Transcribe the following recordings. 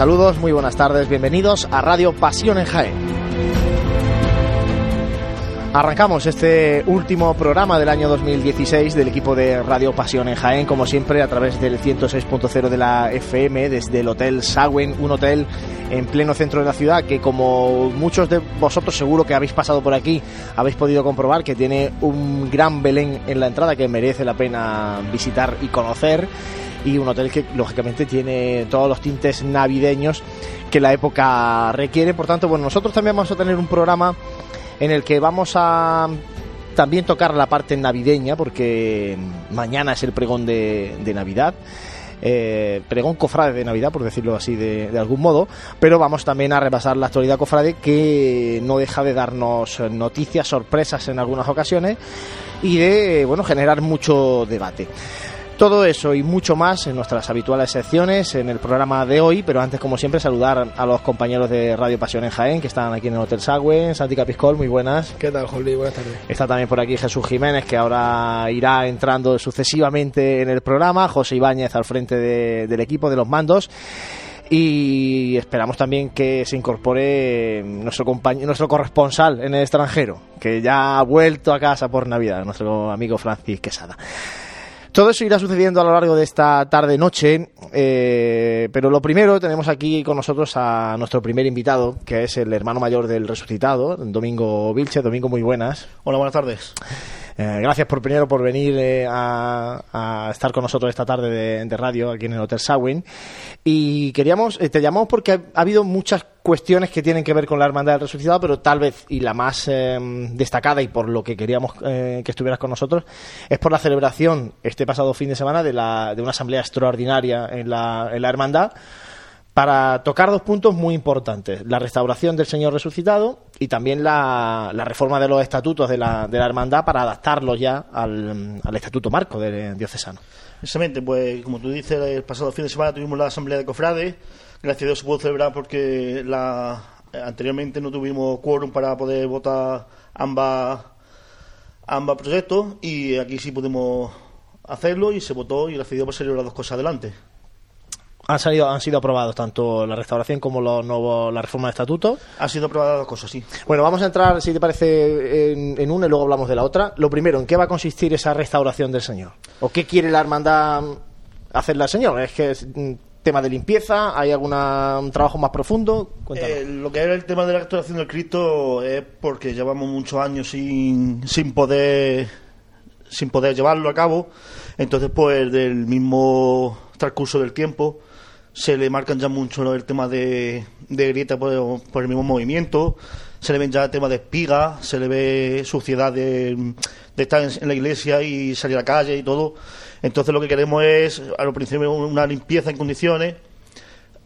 Saludos, muy buenas tardes, bienvenidos a Radio Pasión en Jaén. Arrancamos este último programa del año 2016 del equipo de Radio Pasión en Jaén, como siempre a través del 106.0 de la FM, desde el Hotel Sagüen, un hotel en pleno centro de la ciudad que como muchos de vosotros seguro que habéis pasado por aquí, habéis podido comprobar que tiene un gran Belén en la entrada que merece la pena visitar y conocer y un hotel que lógicamente tiene todos los tintes navideños que la época requiere. Por tanto, bueno, nosotros también vamos a tener un programa en el que vamos a también tocar la parte navideña, porque mañana es el pregón de, Navidad. Eh, pregón cofrade de Navidad, por decirlo así de, algún modo, pero vamos también a repasar la actualidad cofrade que no deja de darnos noticias, sorpresas en algunas ocasiones y de bueno generar mucho debate. Todo eso y mucho más en nuestras habituales secciones en el programa de hoy, pero antes, como siempre, saludar a los compañeros de Radio Pasión en Jaén, que están aquí en el Hotel Sagüen, Santi Capiscol, muy buenas. ¿Qué tal, Juli? Buenas tardes. Está también por aquí Jesús Jiménez, que ahora irá entrando sucesivamente en el programa, José Ibáñez al frente del equipo, de los mandos y esperamos también que se incorpore nuestro compañero, nuestro corresponsal en el extranjero, que ya ha vuelto a casa por Navidad, nuestro amigo Francis Quesada. Todo eso irá sucediendo a lo largo de esta tarde-noche, eh, pero lo primero tenemos aquí con nosotros a nuestro primer invitado, que es el hermano mayor del resucitado, Domingo Vilche. Domingo, muy buenas. Hola, buenas tardes. Eh, gracias por primero por venir eh, a, estar con nosotros esta tarde de, radio aquí en el Hotel Sawin. Y queríamos, eh, te llamamos porque ha, habido muchas cuestiones que tienen que ver con la Hermandad del Resucitado, pero tal vez, y la más destacada y por lo que queríamos que estuvieras con nosotros, es por la celebración este pasado fin de semana de, la, de una asamblea extraordinaria en la, en la Hermandad para tocar dos puntos muy importantes, la restauración del Señor resucitado y también la, reforma de los estatutos de la, de la hermandad para adaptarlos ya al, estatuto marco de, diocesano. Exactamente, pues como tú dices, el pasado fin de semana tuvimos la asamblea de cofrades, gracias a Dios se pudo celebrar porque la, anteriormente no tuvimos quórum para poder votar ambas, ambas proyectos y aquí sí pudimos hacerlo y se votó y gracias a Dios pues las dos cosas adelante han salido han sido aprobados tanto la restauración como los nuevos, la reforma de estatuto. Han sido aprobadas dos cosas, sí. Bueno, vamos a entrar, si te parece, en, una y luego hablamos de la otra. Lo primero, ¿en qué va a consistir esa restauración del Señor? ¿O qué quiere la hermandad hacerle al Señor? ¿Es que es tema de limpieza? ¿Hay alguna, un trabajo más profundo? Eh, lo que era el tema de la restauración del Cristo es porque llevamos muchos años sin, sin poder sin poder llevarlo a cabo. Entonces, pues, del mismo transcurso del tiempo, se le marcan ya mucho el tema de, de grieta por, el mismo movimiento, se le ven ya el tema de espiga, se le ve suciedad de, estar en, la iglesia y salir a la calle y todo. Entonces lo que queremos es, a lo principio, una limpieza en condiciones,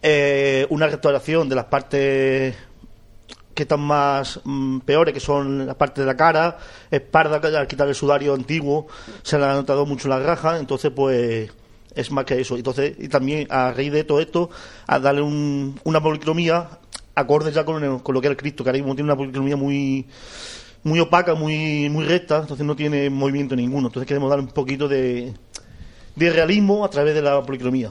eh, una restauración de las partes que están más mm, peores, que son las partes de la cara, espalda, al quitar el sudario antiguo, se le ha notado mucho la raja, entonces pues es más que eso. Entonces, y también a raíz de todo esto, a darle una policromía acorde ya con, lo que era el Cristo, que ahora mismo tiene una policromía muy muy opaca, muy muy recta, entonces no tiene movimiento ninguno. Entonces queremos darle un poquito de, de realismo a través de la policromía.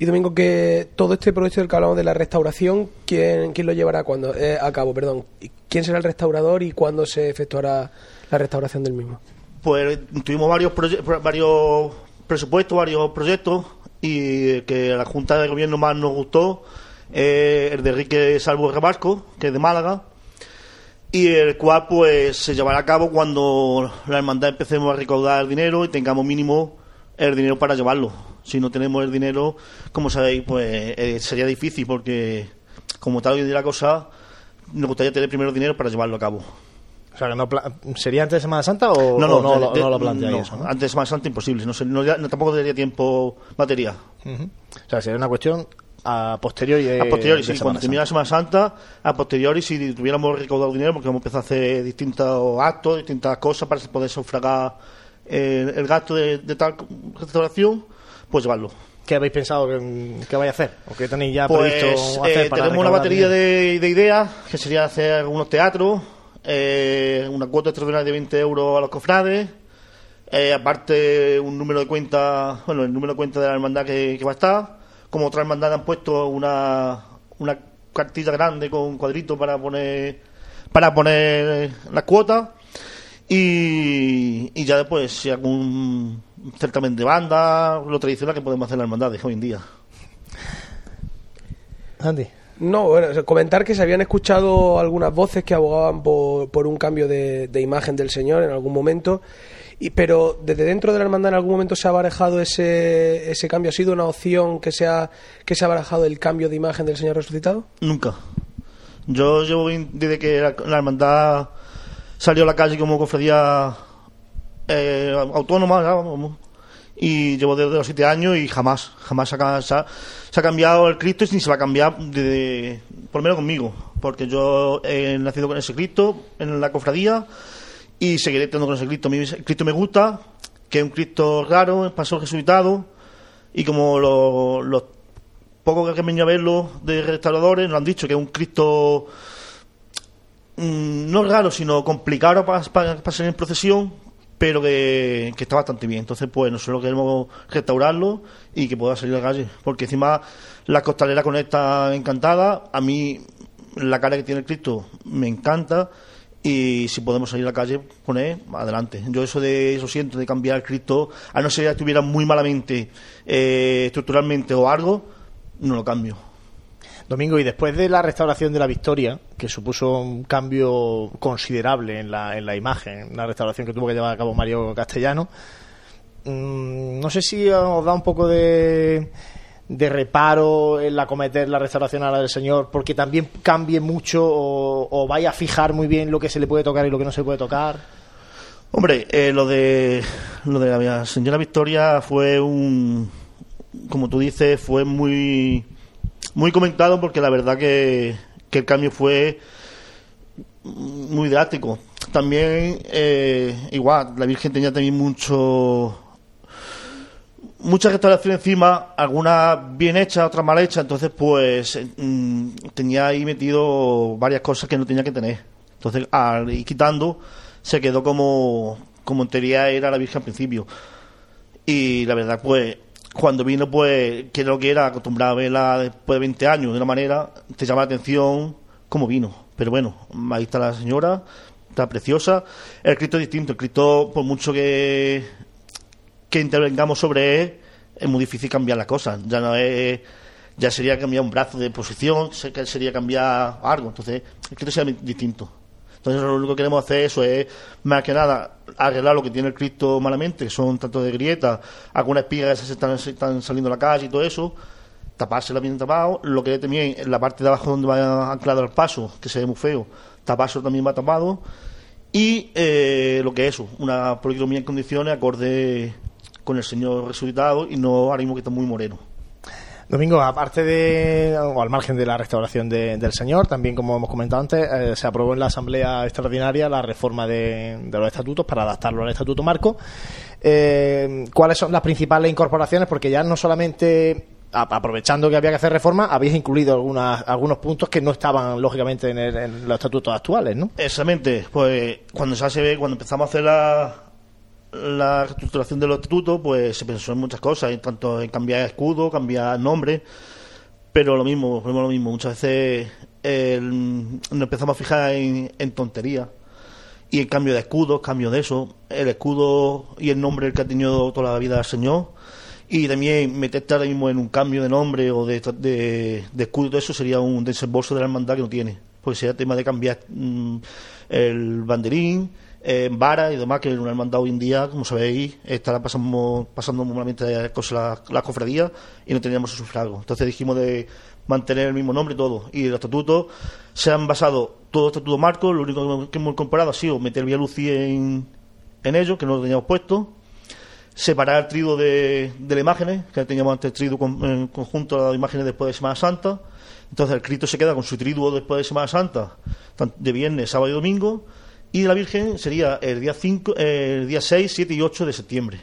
Y Domingo, que todo este proyecto del que hablamos de la restauración, ¿quién, quién lo llevará cuando, eh, a cabo? Perdón. ¿Quién será el restaurador y cuándo se efectuará la restauración del mismo? Pues tuvimos varios, varios presupuesto, varios proyectos y que la Junta de Gobierno más nos gustó el de Enrique Salvo Rebasco, que es de Málaga, y el cual pues se llevará a cabo cuando la hermandad empecemos a recaudar el dinero y tengamos mínimo el dinero para llevarlo. Si no tenemos el dinero, como sabéis, pues eh, sería difícil porque como tal hoy día la cosa, nos gustaría tener primero dinero para llevarlo a cabo. O sea, no ¿sería antes de Semana Santa o no, no, no, lo planteáis? Antes de Semana Santa imposible, no, no, tampoco tendría tiempo batería. O sea, sería una cuestión a posteriori de, A posteriori, sí, cuando termine la Semana Santa, a posteriori si tuviéramos recaudado dinero, porque hemos empezado a hacer distintos actos, distintas cosas para poder sufragar el, gasto de, tal restauración, pues llevarlo. ¿Qué habéis pensado que, vaya a hacer? ¿O qué tenéis ya pues, previsto hacer eh, Tenemos una batería de, de ideas, que sería hacer algunos teatros, eh, una cuota extraordinaria de 20 euros a los cofrades, eh, aparte un número de cuenta, bueno, el número de cuenta de la hermandad que, va a estar, como otra hermandad han puesto una, una cartilla grande con cuadritos para poner para poner las cuotas. Y, y ya después si algún certamen de banda lo tradicional que podemos hacer en las hermandades hoy en día. Andy No, bueno, comentar que se habían escuchado algunas voces que abogaban por, por un cambio de, de imagen del Señor en algún momento, y, pero desde dentro de la hermandad en algún momento se ha barajado ese, ese cambio. ¿Ha sido una opción que se, ha, que se ha barajado el cambio de imagen del Señor resucitado? Nunca. Yo llevo desde que la, hermandad salió a la calle como cofradía eh, autónoma, y llevo desde los siete años y jamás, jamás se ha, cambiado el Cristo y ni se va a cambiar, desde, por lo menos conmigo, porque yo he nacido con ese Cristo en la cofradía y seguiré teniendo con ese Cristo. Ese Cristo me gusta, que es un Cristo raro, pasó resucitado, y como lo- los pocos que han venido a verlo de restauradores nos han dicho que es un Cristo mm, no raro, sino complicado para pasar en procesión, pero que, está bastante bien. Entonces, pues nosotros queremos restaurarlo y que pueda salir a la calle, porque encima la costalera con esta encantada, a mí la cara que tiene el Cristo me encanta y si podemos salir a la calle con él, adelante. Yo eso de eso siento de cambiar el Cristo, a no ser que estuviera muy malamente eh, estructuralmente o algo, no lo cambio. Domingo, y después de la restauración de la Victoria, que supuso un cambio considerable en la, en la imagen, una restauración que tuvo que llevar a cabo Mario Castellano, mm, no sé si os da un poco de, de reparo el acometer la restauración a la del Señor, porque también cambie mucho o, o vaya a fijar muy bien lo que se le puede tocar y lo que no se puede tocar. Hombre, eh, lo de lo de la señora Victoria fue un, como tú dices, fue muy muy comentado porque la verdad que, que el cambio fue muy drástico. También eh, igual la Virgen tenía también mucho mucha restauración encima, algunas bien hechas, otras mal hechas, entonces pues mm, tenía ahí metido varias cosas que no tenía que tener. Entonces al ir quitando se quedó como, como en teoría era la Virgen al principio. Y la verdad pues cuando vino pues que lo que era acostumbrado a verla después de 20 años de una manera, te llama la atención cómo vino. Pero bueno, ahí está la señora, está preciosa. El Cristo es distinto, el Cristo por mucho que que intervengamos sobre él, es muy difícil cambiar las cosas. Ya no es, ya sería cambiar un brazo de posición, sería cambiar algo. Entonces, el Cristo sería distinto. Entonces, lo único que queremos hacer eso es, más que nada, arreglar lo que tiene el Cristo malamente, que son tanto de grietas, algunas espigas que están, saliendo a la calle y todo eso, tapársela bien tapado. Lo que también, en la parte de abajo donde va anclado el paso, que se ve muy feo, tapárselo también va tapado. Y eh, lo que es eso, una policromía en condiciones acorde con el Señor resucitado y no ahora mismo que está muy moreno. Domingo, aparte de, o al margen de la restauración de- del Señor, también como hemos comentado antes, eh, se aprobó en la Asamblea Extraordinaria la reforma de, de los estatutos para adaptarlo al Estatuto Marco. Eh, ¿Cuáles son las principales incorporaciones? Porque ya no solamente, aprovechando que había que hacer reforma, habéis incluido algunas, algunos puntos que no estaban, lógicamente, en, el- en los estatutos actuales, ¿no? Exactamente, pues cuando se hace, cuando empezamos a hacer la, la reestructuración de los estatutos, pues se pensó en muchas cosas, en tanto en cambiar escudo, cambiar nombre, pero lo mismo, volvemos lo mismo, muchas veces el- nos empezamos a fijar en, en tonterías y el cambio de escudos, cambio de eso, el escudo y el nombre que ha tenido toda la vida el Señor, y también meterte ahora mismo en un cambio de nombre o de, de, de escudo, todo eso sería un desembolso de la hermandad que no tiene, porque sería tema de cambiar mm, el banderín, eh, vara y demás, que en una hermandad hoy en día, como sabéis, estará pasando, pasando muy malamente cosas las, cofradías y no teníamos su sufragio. Entonces dijimos de mantener el mismo nombre y todo. Y los estatutos se han basado, todo estatuto marco, lo único que hemos- comparado ha sido meter Vía Lucy en, en ello, que no lo teníamos puesto, separar el triduo de, de las imágenes, que teníamos antes el triduo con- en conjunto a las imágenes después de Semana Santa. Entonces el Cristo se queda con su triduo después de Semana Santa, de viernes, sábado y domingo, y la Virgen sería el día 5, el día 6, 7 y 8 de septiembre,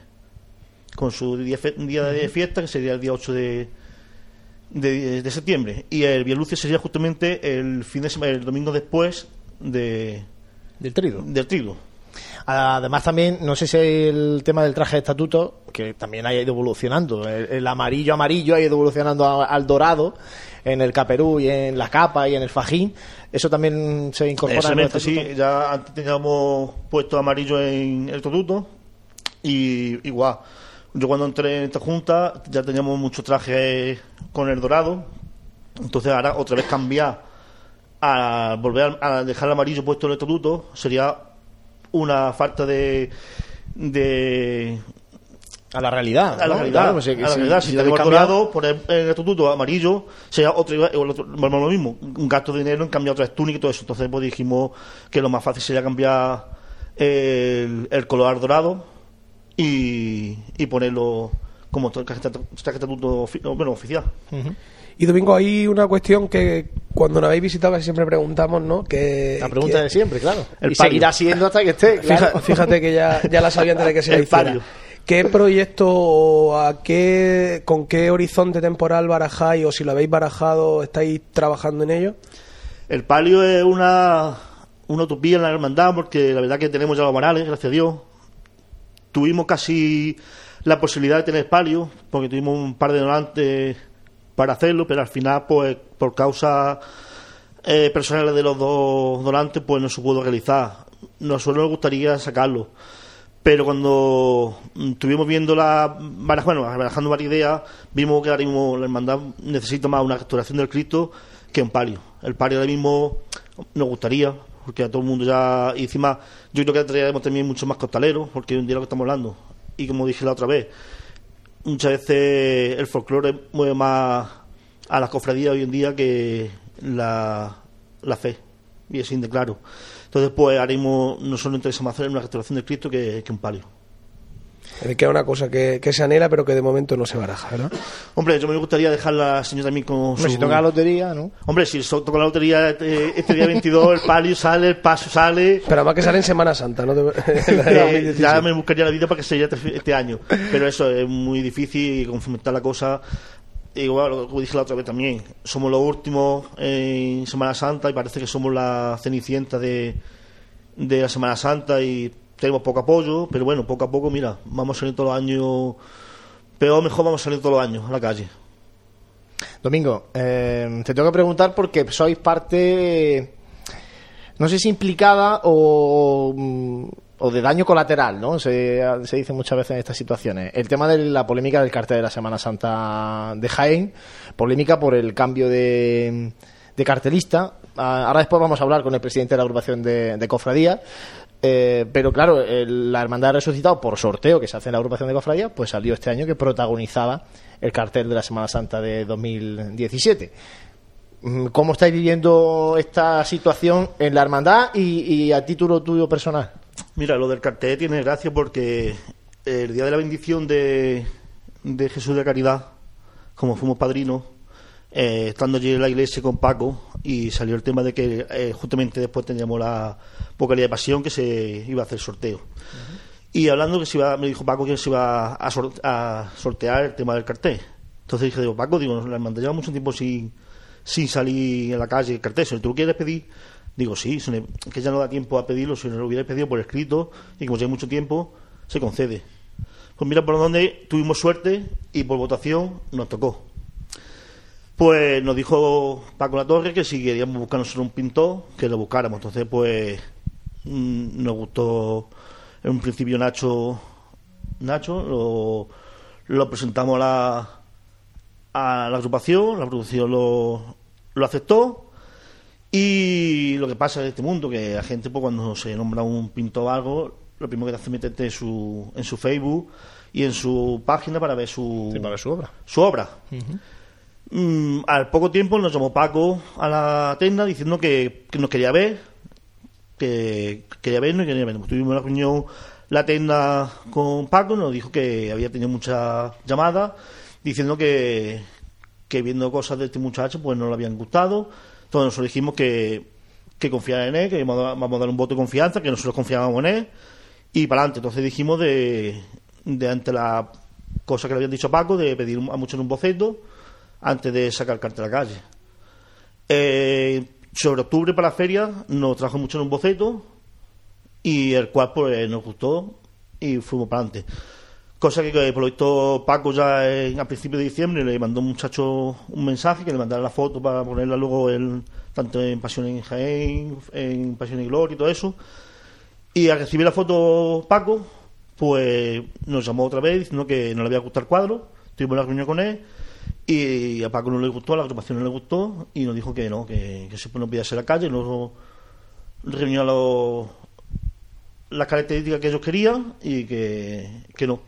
con su día, día de fiesta, que sería el día 8 de, de, de septiembre. Y el Vía Lucia sería justamente el fin de semana, el domingo después de, Del trigo. del trigo. Además también, no sé si el tema del traje de estatuto, que también ha ido evolucionando. El, amarillo amarillo ha ido evolucionando al dorado en el caperú y en la capa y en el fajín. Eso también se incorpora en el sí. Ya antes teníamos puesto amarillo en el estatuto y igual. Yo cuando entré en esta junta ya teníamos muchos trajes con el dorado. Entonces ahora otra vez cambiar a volver a dejar el amarillo puesto en el estatuto sería una falta de, de a la realidad. A la realidad. Pues, a la realidad. Si, tenemos dorado, poner el estatuto amarillo, sería otro, lo mismo. Un gasto de dinero en cambiar otra túnica y todo eso. Entonces pues dijimos que lo más fácil sería cambiar el, el color dorado y, y ponerlo como estatuto bueno, oficial. Y Domingo, hay una cuestión que cuando nos habéis visitado siempre preguntamos, ¿no? Que, la pregunta de siempre, claro. y seguirá siendo hasta que esté. Fíjate, que ya, ya la sabía antes de que se el hiciera. ¿Qué proyecto o a qué, con qué horizonte temporal barajáis o si lo habéis barajado, estáis trabajando en ello? El palio es una, una utopía en la hermandad porque la verdad que tenemos ya los morales, gracias a Dios. Tuvimos casi la posibilidad de tener palio porque tuvimos un par de donantes para hacerlo, pero al final, pues por causa eh, personales de los dos donantes, pues no se pudo realizar. Nosotros nos gustaría sacarlo. Pero cuando estuvimos viendo la bueno, barajando varias ideas, vimos que ahora mismo la hermandad necesita más una restauración del Cristo que un palio. El palio ahora mismo nos gustaría, porque a todo el mundo ya. Y encima, yo creo que traeremos también mucho más costaleros, porque es un día lo que estamos hablando. Y como dije la otra vez, muchas veces el folclore mueve más a las cofradías hoy en día que la, la fe, y es de claro. Entonces, pues haremos, no solo interesa más hacer una restauración de Cristo que, que un palio. Es que es una cosa que, que, se anhela, pero que de momento no se baraja, ¿no? Hombre, yo me gustaría dejarla, señor, también con su... si toca la lotería, ¿no? Hombre, si toca la lotería este, este día 22, el palio sale, el paso sale... Pero además que sale en Semana Santa, ¿no? Eh, ya me buscaría la vida para que sea este, este año. Pero eso es muy difícil y confrontar la cosa... Igual, que dije la otra vez también, somos los últimos en Semana Santa y parece que somos la cenicienta de, de la Semana Santa y tenemos poco apoyo, pero bueno, poco a poco, mira, vamos a salir todos los años, peor mejor vamos a salir todos los años a la calle. Domingo, eh, te tengo que preguntar porque sois parte, no sé si implicada o, o de daño colateral, ¿no? Se, se, dice muchas veces en estas situaciones. El tema de la polémica del cartel de la Semana Santa de Jaén, polémica por el cambio de, de cartelista. Ah, ahora después vamos a hablar con el presidente de la agrupación de cofradía eh, pero claro, la Hermandad Resucitado, por sorteo que se hace en la agrupación de cofradía, pues salió este año que protagonizaba el cartel de la Semana Santa de 2017. Mm, ¿Cómo estáis viviendo esta situación en la hermandad y, a título tuyo personal? Mira, lo del cartel tiene gracia porque el día de la bendición de, de Jesús de Caridad, como fuimos padrinos, eh, estando allí en la iglesia con Paco y salió el tema de que eh, justamente después teníamos la vocalía de pasión que se iba a hacer sorteo. Y hablando que se iba, me dijo Paco que se iba a, sortear el tema del cartel. Entonces dije, digo, Paco, digo, la hermandad lleva mucho tiempo sin, sin salir en la calle el cartel. Si tú lo quieres pedir, digo, sí, que ya no da tiempo a pedirlo, si no lo hubieras pedido por escrito y como lleva mucho tiempo, se concede. Pues mira por donde tuvimos suerte y por votación nos tocó. Pues nos dijo Paco La Torre que si queríamos buscarnos un pintor, que lo buscáramos. Entonces, pues mm, nos gustó en un principio Nacho, Nacho lo, lo presentamos a la, a la agrupación, la agrupación lo, lo aceptó. Y lo que pasa en este mundo, que la gente, pues cuando se nombra un pintor o algo, lo primero que hace es meterte en su, en su Facebook y en su página para ver su, su obra. Su obra. Mm, al poco tiempo nos llamó Paco a la tienda diciendo que, nos quería ver, que quería vernos y quería vernos. Tuvimos una reunión la tienda con Paco, nos dijo que había tenido muchas llamadas diciendo que, que viendo cosas de este muchacho pues no le habían gustado. Entonces nosotros dijimos que, que confiara en él, que vamos a dar un voto de confianza, que nosotros confiábamos en él y para adelante. Entonces dijimos de, de ante la cosa que le habían dicho a Paco, de pedir a muchos un boceto antes de sacar carta a la calle. Eh, sobre octubre para la feria nos trajo mucho en un boceto y el cual pues nos gustó y fuimos para adelante. Cosa que, por lo Paco ya en, a principios de diciembre le mandó un muchacho un mensaje que le mandara la foto para ponerla luego en, tanto en Pasión en Jaén, en Pasión y Gloria y todo eso. Y al recibir la foto Paco, pues nos llamó otra vez diciendo que no le había gustado el cuadro. Tuvimos una reunión con él y a Paco no le gustó, a la agrupación no le gustó y nos dijo que no, que, que se no podía la calle. Nos reunió los, las características que ellos querían y que, que no.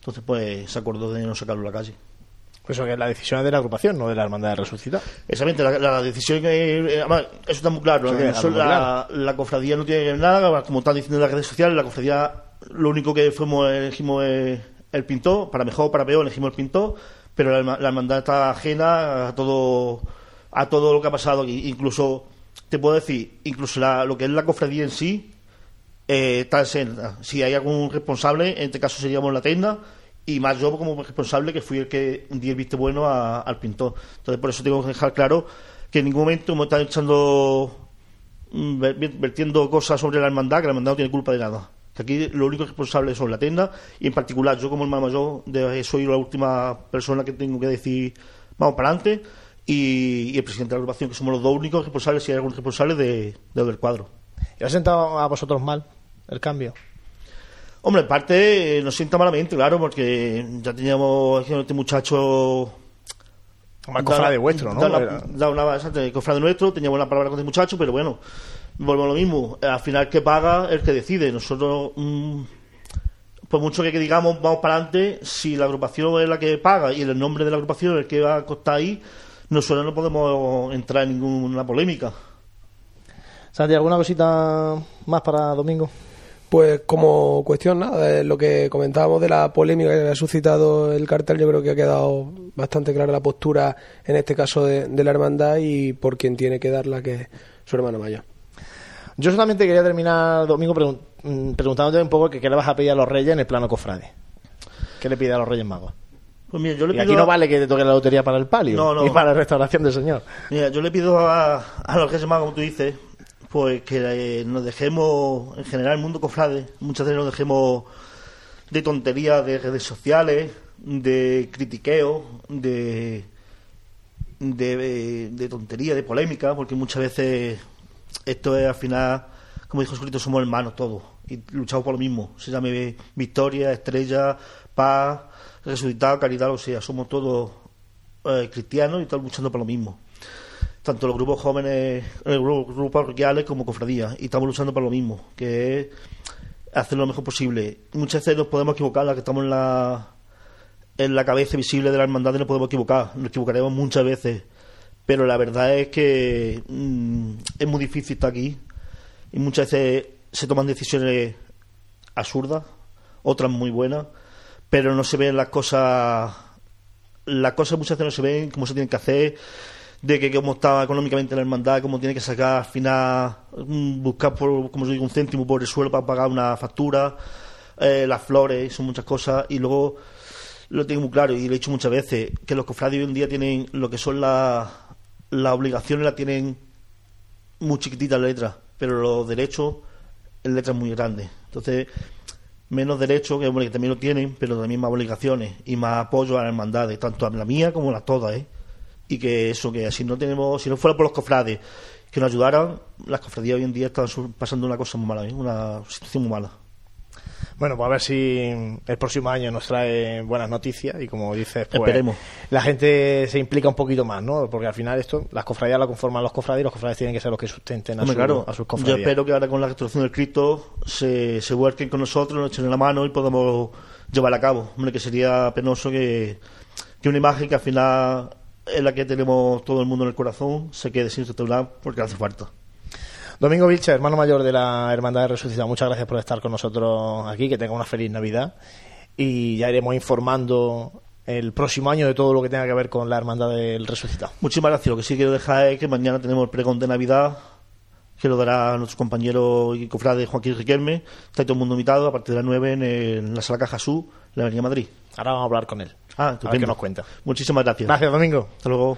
Entonces, pues se acordó de no sacarlo a la calle. Pues eso que la decisión es de la agrupación, no de la hermandad de resucitar. Exactamente, la, la decisión que. eh, además, eso está muy claro. La, la cofradía no tiene nada, como están diciendo en las redes sociales, la cofradía lo único que fuimos, elegimos es el pintor, para mejor o para peor, elegimos el pintor, pero la, la hermandad está ajena a todo, a todo lo que ha pasado aquí. Incluso, te puedo decir, incluso la- lo que es la cofradía en sí, eh, está exenta. Si hay algún responsable, en este caso seríamos la tenda, y más yo como responsable que fui el que di el visto bueno al pintor. Entonces, por eso tengo que dejar claro que en ningún momento hemos estado echando, mm, ver- vertiendo cosas sobre la hermandad, que la hermandad no tiene culpa de nada. Que aquí lo único responsable son la tenda, y en particular yo como hermano mayor de- soy la última persona que tengo que decir vamos para adelante, y, y el presidente de la agrupación, que somos los dos únicos responsables, si hay algún responsable de, de del cuadro. ¿Y os ha sentado a vosotros mal el cambio? Hombre, en parte eh, nos sienta malamente, claro, porque ya teníamos este muchacho. Más cofrade vuestro, ¿no? Da una, da una- exacto, cofrade nuestro, teníamos una palabra con este muchacho, pero bueno, volvemos a lo mismo. Al final, que paga el que decide. Nosotros, mm, por mucho que digamos, vamos para adelante, si la agrupación es la que paga y el nombre de la agrupación es el que va a costar ahí, nosotros no podemos entrar en ninguna polémica. Santi, ¿alguna cosita más para domingo? Pues como cuestión nada, eh, lo que comentábamos de la polémica que ha suscitado el cartel, yo creo que ha quedado bastante clara la postura, en este caso de, de la hermandad y por quien tiene que darla, que es su hermano mayor. Yo solamente quería terminar domingo pregun- mm, preguntándote un poco que qué le vas a pedir a los reyes en el plano cofrade. ¿Qué le pide a los reyes magos? Pues mira, yo le Y pido aquí no vale que te toque la lotería para el palio No, no. y para la restauración del señor. Mira, yo le pido a, a los Reyes Magos, como tú dices, pues que eh, nos dejemos, en general, el mundo cofrade, muchas veces nos dejemos de tonterías de redes sociales, de critiqueo, de, de, de tontería, de polémica, porque muchas veces esto es al final, como dijo Jesucristo, somos hermanos todos y luchamos por lo mismo. Se llame victoria, estrella, paz, resucitado, caridad, o sea, somos todos eh, cristianos y todos luchando por lo mismo. Tanto los grupos jóvenes, eh, gru- grupos parroquiales como cofradías, y estamos luchando por lo mismo, que es hacer lo mejor posible. Muchas veces nos podemos equivocar, las que estamos en la, en la cabeza visible de la hermandad nos podemos equivocar, nos equivocaremos muchas veces, pero la verdad es que mm, es muy difícil estar aquí, y muchas veces se toman decisiones absurdas, otras muy buenas, pero no se ven las cosas, las cosas muchas veces no se ven como se tienen que hacer, de que cómo está económicamente la hermandad, cómo tiene que sacar al final, mm, buscar por, como os digo, un céntimo por el suelo para pagar una factura, eh, las flores, son muchas cosas, y luego lo tengo muy claro, y lo he dicho muchas veces, que los cofrades hoy en día tienen lo que son las las obligaciones, las tienen muy chiquititas las letras, pero los derechos en letras muy grandes. Entonces, menos derechos, que, hombre, que también lo tienen, pero también más obligaciones y más apoyo a las hermandades, tanto a la mía como a las todas, ¿eh? Y que eso, que si no tenemos, si no fuera por los cofrades que nos ayudaran, las cofradías hoy en día están pasando una cosa muy mala, ¿eh? Una situación muy mala. Bueno, pues a ver si el próximo año nos trae buenas noticias y como dices, pues Esperemos. la gente se implica un poquito más, ¿no? Porque al final esto, las cofradías la conforman los cofrades y los cofrades tienen que ser los que sustenten a, Hombre, su- claro, a sus yo cofradías. espero que ahora con la restauración del Cristo se, se vuelquen con nosotros, nos echen la mano y podamos llevarla a cabo. Hombre, que sería penoso que, que una imagen que al final es la que tenemos todo el mundo en el corazón se quede sin restaurar porque hace falta. Domingo Vilche, hermano mayor de la Hermandad de Resucitado, muchas gracias por estar con nosotros aquí, que tenga una feliz Navidad y ya iremos informando el próximo año de todo lo que tenga que ver con la Hermandad del Resucitado. Muchísimas gracias. Lo que sí quiero dejar es que mañana tenemos el pregón de Navidad que lo dará nuestro compañero y cofrade Joaquín Riquelme. Está todo el mundo invitado a partir de las 9 en, el- en la Sala Caja Sur, la Avenida Madrid. Ahora vamos a hablar con él. Ah, a ver estupendo. qué nos cuenta. Muchísimas gracias. Gracias, Domingo. Hasta luego.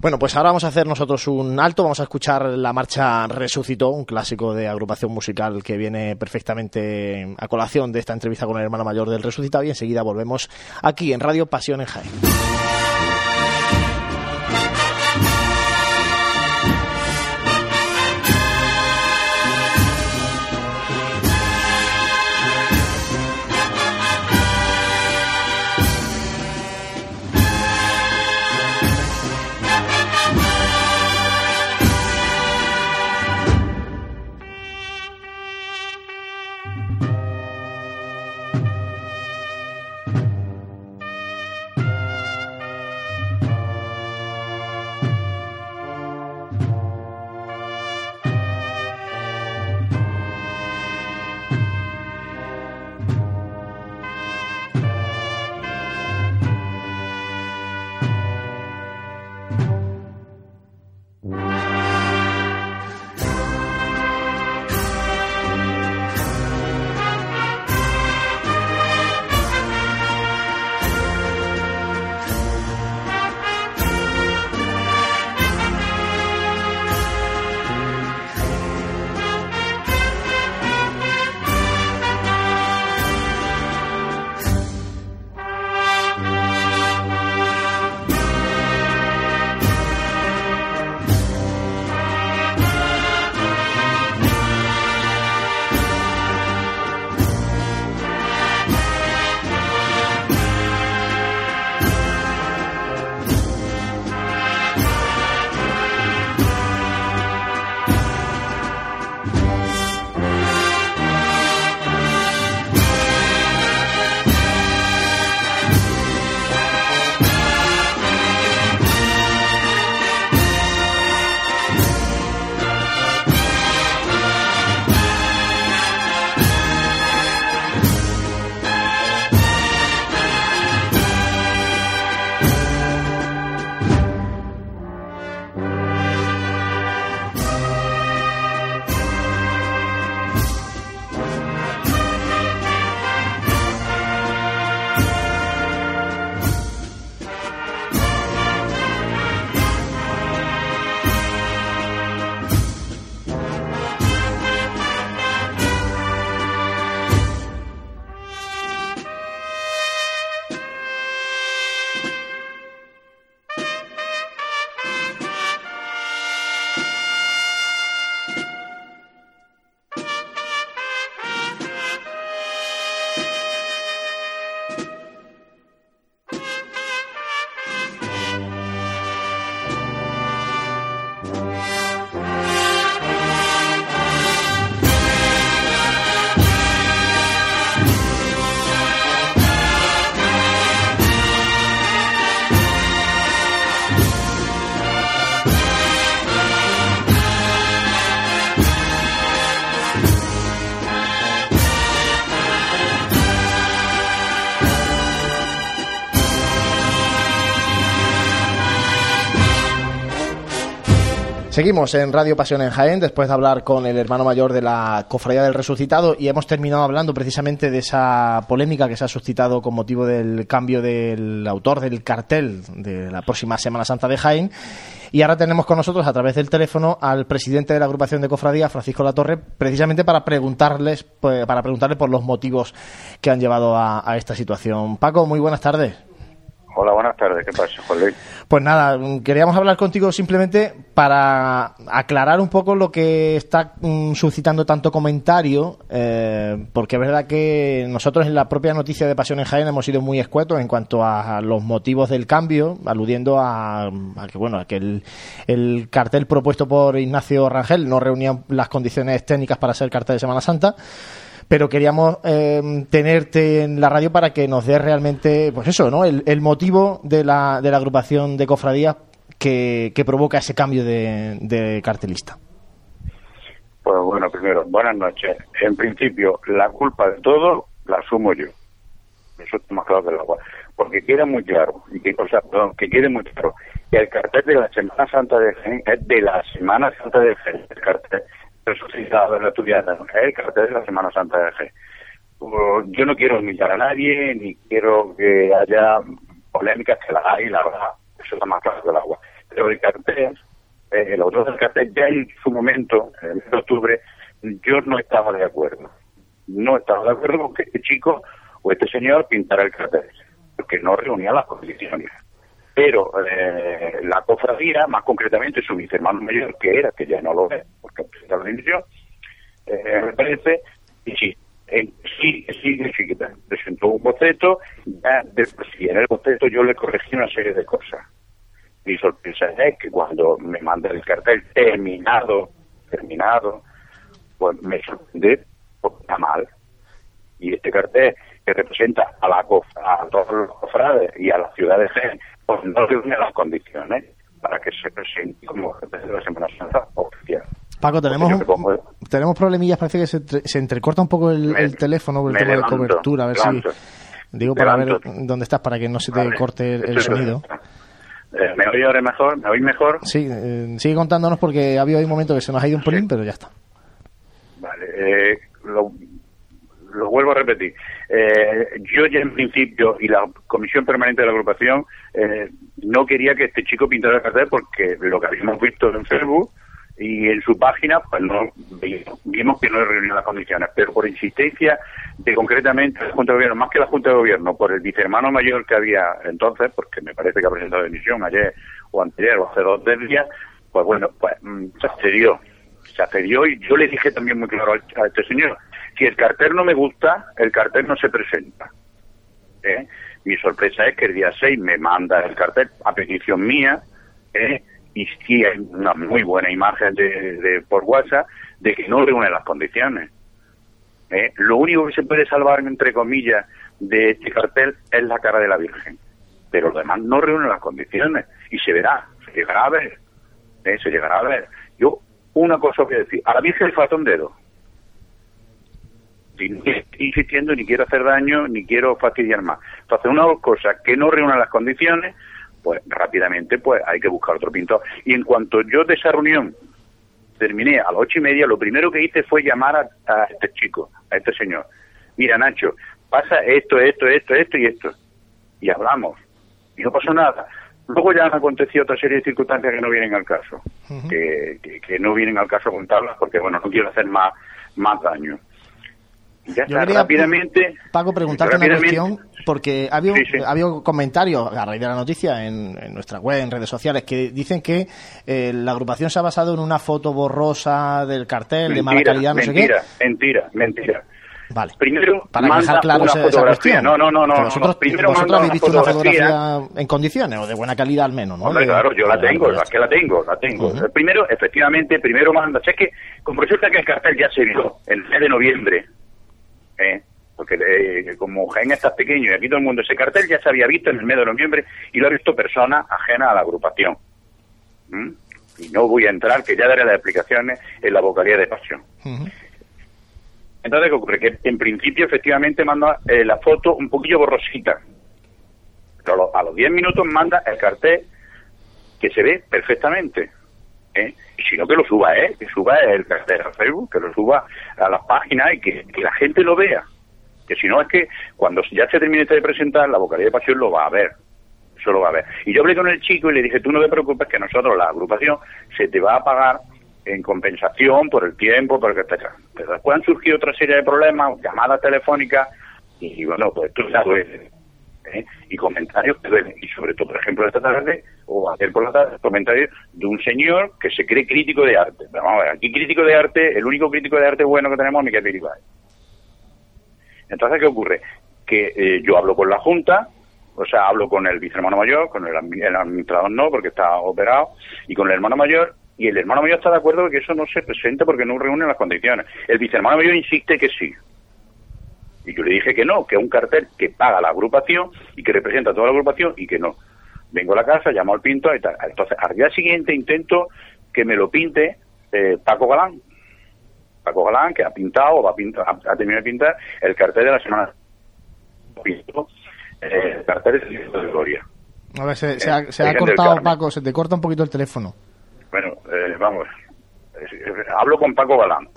Bueno, pues ahora vamos a hacer nosotros un alto, vamos a escuchar la marcha Resucitó, un clásico de agrupación musical que viene perfectamente a colación de esta entrevista con el hermano mayor del Resucitado y enseguida volvemos aquí en Radio Pasión en Jaén. Seguimos en Radio Pasión en Jaén después de hablar con el hermano mayor de la Cofradía del Resucitado y hemos terminado hablando precisamente de esa polémica que se ha suscitado con motivo del cambio del autor del cartel de la próxima Semana Santa de Jaén. Y ahora tenemos con nosotros a través del teléfono al presidente de la agrupación de cofradía, Francisco Latorre, precisamente para preguntarles, pues, para preguntarle por los motivos que han llevado a, a esta situación. Paco, muy buenas tardes. Hola, buenas tardes. ¿Qué pasa, Juan Luis? Pues nada, queríamos hablar contigo simplemente para aclarar un poco lo que está mm, suscitando tanto comentario, eh, porque es verdad que nosotros en la propia noticia de Pasión en Jaén hemos sido muy escuetos en cuanto a los motivos del cambio, aludiendo a, que bueno, a que el, el, cartel propuesto por Ignacio Rangel no reunía las condiciones técnicas para ser cartel de Semana Santa pero queríamos eh, tenerte en la radio para que nos dé realmente, pues eso, ¿no? El, el motivo de la, de la agrupación de cofradías que, que provoca ese cambio de, cartelista. Pues bueno, primero, buenas noches. En principio, la culpa de todo la asumo yo. Eso está más claro que el agua. Porque queda muy claro, y que, o sea, perdón, que quede muy claro, que el cartel de la Semana Santa de Jaén es de la Semana Santa de Jaén, el cartel resucitado en la estudiante, el cartel de la Semana Santa de G. Yo no quiero humillar a nadie, ni quiero que haya polémicas, que la hay, la verdad, eso está más claro que el agua. Pero el cartel, eh, el autor del cartel, ya en su momento, en el mes de octubre, yo no estaba de acuerdo. No estaba de acuerdo con que este chico o este señor pintara el cartel, porque no reunía las condiciones. Pero eh, la cofradía, más concretamente su vicehermano mayor, que era, que ya no lo ve, porque presenta la dimisión, eh, me parece, y sí, eh, sí, sí, presentó un boceto, ya sí, en el boceto yo le corregí una serie de cosas. Mi sorpresa es que cuando me manda el cartel terminado, terminado, pues me sorprende porque está mal. Y este cartel que representa a la a todos los cofrades y a la ciudad de Jaén, pues no reúne las condiciones para que se presente como cartel de la Semana Santa oficial. Paco, tenemos, un- tenemos problemillas, parece que se, entre- se entrecorta un poco el, Me- el teléfono por el tema levanto, de cobertura, a ver levanto. si... Digo, para Levanto. ver dónde estás, para que no se te Vale, corte el, sonido. Eh, ¿Me oye ahora mejor? ¿Me oís mejor? Sí, eh, sigue contándonos porque ha habido un momento que se nos ha ido un pelín, pero ya está. Vale, eh, lo, lo vuelvo a repetir. Eh, yo ya en principio, y la Comisión Permanente de la Agrupación, eh, no quería que este chico pintara el cartel porque lo que habíamos visto en Facebook y en su página, pues no vimos, que no reunía las condiciones. Pero por insistencia de concretamente la Junta de Gobierno, más que la Junta de Gobierno, por el vicehermano mayor que había entonces, porque me parece que ha presentado dimisión ayer o anterior o hace dos días, pues bueno, pues mm, se accedió se accedió y yo le dije también muy claro a este señor, si el cartel no me gusta, el cartel no se presenta. ¿eh? Mi sorpresa es que el día 6 me manda el cartel a petición mía ¿eh? y sí hay una muy buena imagen de, de- por WhatsApp de que no reúne las condiciones. ¿eh? Lo único que se puede salvar, entre comillas, de este cartel es la cara de la Virgen. Pero lo demás no reúne las condiciones y se verá, se llegará a ver. ¿eh? Se llegará a ver. Yo, una cosa voy a decir, a la Virgen le falta un dedo. Y no estoy insistiendo, ni quiero hacer daño, ni quiero fastidiar más. Entonces, una cosa que no reúna las condiciones, pues rápidamente pues hay que buscar otro pintor. Y en cuanto yo de esa reunión terminé a las ocho y media, lo primero que hice fue llamar a, a este chico, a este señor. Mira, Nacho, pasa esto, esto, esto, esto y esto. Y hablamos. Y no pasó nada. Luego ya han acontecido otra serie de circunstancias que no vienen al caso. que, que, que no vienen al caso contarlas porque, bueno, no quiero hacer más, más daño. Ya Yo está, quería, rápidamente. Paco, preguntarte una cuestión, porque ha habido, Sí, sí. ha habido comentarios a raíz de la noticia en, en nuestra web, en redes sociales, que dicen que eh, la agrupación se ha basado en una foto borrosa del cartel de mala Mentira, calidad, no sé mentira, mentira, mentira. qué. Vale. Primero, Para manda dejar claro una esa, cuestión. No, no, no, no. Vosotros. Primero vosotros habéis visto una fotografía. fotografía en condiciones o de buena calidad al menos, ¿no? Hombre, claro, yo la tengo, la que la tengo, la tengo. Primero, efectivamente, primero manda. Es que, como resulta que el cartel ya se vio el mes de noviembre, ¿eh? porque eh, como Jaén está pequeño y aquí todo el mundo, ese cartel ya se había visto en el mes de noviembre y lo ha visto personas ajenas a la agrupación. ¿Mm? Y no voy a entrar, que ya daré las explicaciones en la vocalía de pasión. Entonces, ¿qué ocurre? Que en principio, efectivamente, manda eh, la foto un poquillo borrosita. Pero a los 10 minutos manda el cartel que se ve perfectamente. ¿Eh? Y si no, que lo suba, ¿eh? Que suba el cartel a Facebook, que lo suba a las páginas y que, la gente lo vea. Que si no, es que cuando ya se termine de presentar, la vocalía de pasión lo va a ver. Eso lo va a ver. Y yo hablé con el chico y le dije, tú no te preocupes que nosotros, la agrupación, se te va a pagar en compensación por el tiempo, por el que Pero después han surgido otra serie de problemas, llamadas telefónicas, y bueno, pues tú duele. ¿eh? Y comentarios que duelen. Y sobre todo, por ejemplo, esta tarde, o ayer por la tarde, comentarios de un señor que se cree crítico de arte. Pero vamos a ver, aquí crítico de arte, el único crítico de arte bueno que tenemos es Miguel Piribay. Entonces, ¿qué ocurre? Que eh, yo hablo con la Junta, o sea, hablo con el vicehermano mayor, con el, admi- el administrador no, porque está operado, y con el hermano mayor, y el hermano mayor está de acuerdo que eso no se presente porque no reúne las condiciones. El vicehermano mayor insiste que sí. Y yo le dije que no, que es un cartel que paga la agrupación y que representa a toda la agrupación y que no. Vengo a la casa, llamo al pintor y tal. Entonces, al día siguiente intento que me lo pinte eh, Paco Galán. Paco Galán, que ha pintado, o va a pintar, ha, ha terminado de pintar el cartel de la semana. Pintó, eh, el cartel Cristo de Gloria. A ver, se, se ha, se ha Virgen del cortado. Paco, se te corta un poquito el teléfono. Bueno, eh, vamos. Es- es- hablo con Paco Galán.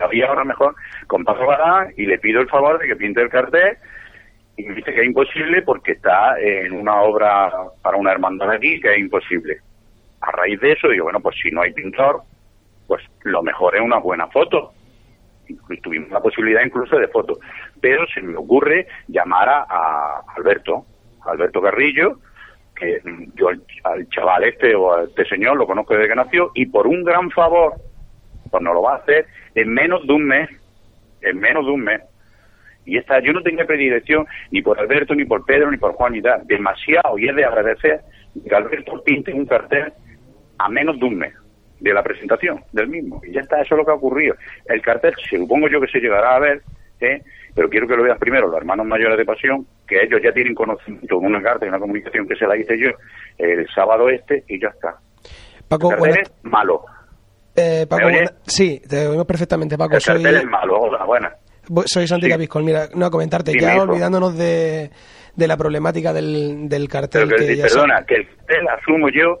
Había ahora mejor con Paco Galán y le pido el favor de que pinte el cartel y me dice que es imposible porque está en una obra para una hermandad aquí que es imposible. raíz de eso digo, bueno, pues si no hay pintor, pues lo mejor es una buena foto. Y tuvimos la posibilidad incluso de foto. Pero se me ocurre llamar a, a Alberto, Alberto Carrillo, que yo al, al chaval este o a este señor lo conozco desde que nació, y por un gran favor, pues nos lo va a hacer en menos de un mes, en menos de un mes. Y esta, yo no tenía predilección ni por Alberto, ni por Pedro, ni por Juan, ni tal. Demasiado, y es de agradecer que Alberto pinte un cartel a menos de un mes de la presentación del mismo. Y ya está, eso es lo que ha ocurrido. El cartel, supongo yo que se llegará a ver, ¿eh? pero quiero que lo vean primero los hermanos mayores de Pasión, que ellos ya tienen conocimiento de una carta y una comunicación que se la hice yo el sábado este, y ya está. Paco, el cartel es malo. eh, sí, te oímos perfectamente, Paco. El Soy, cartel es malo, hola, buena. Soy Santi Sí. Capiscol. Mira, no a comentarte, ya olvidándonos de, de la problemática del, del cartel. Pero que, que ya perdona, que el cartel asumo yo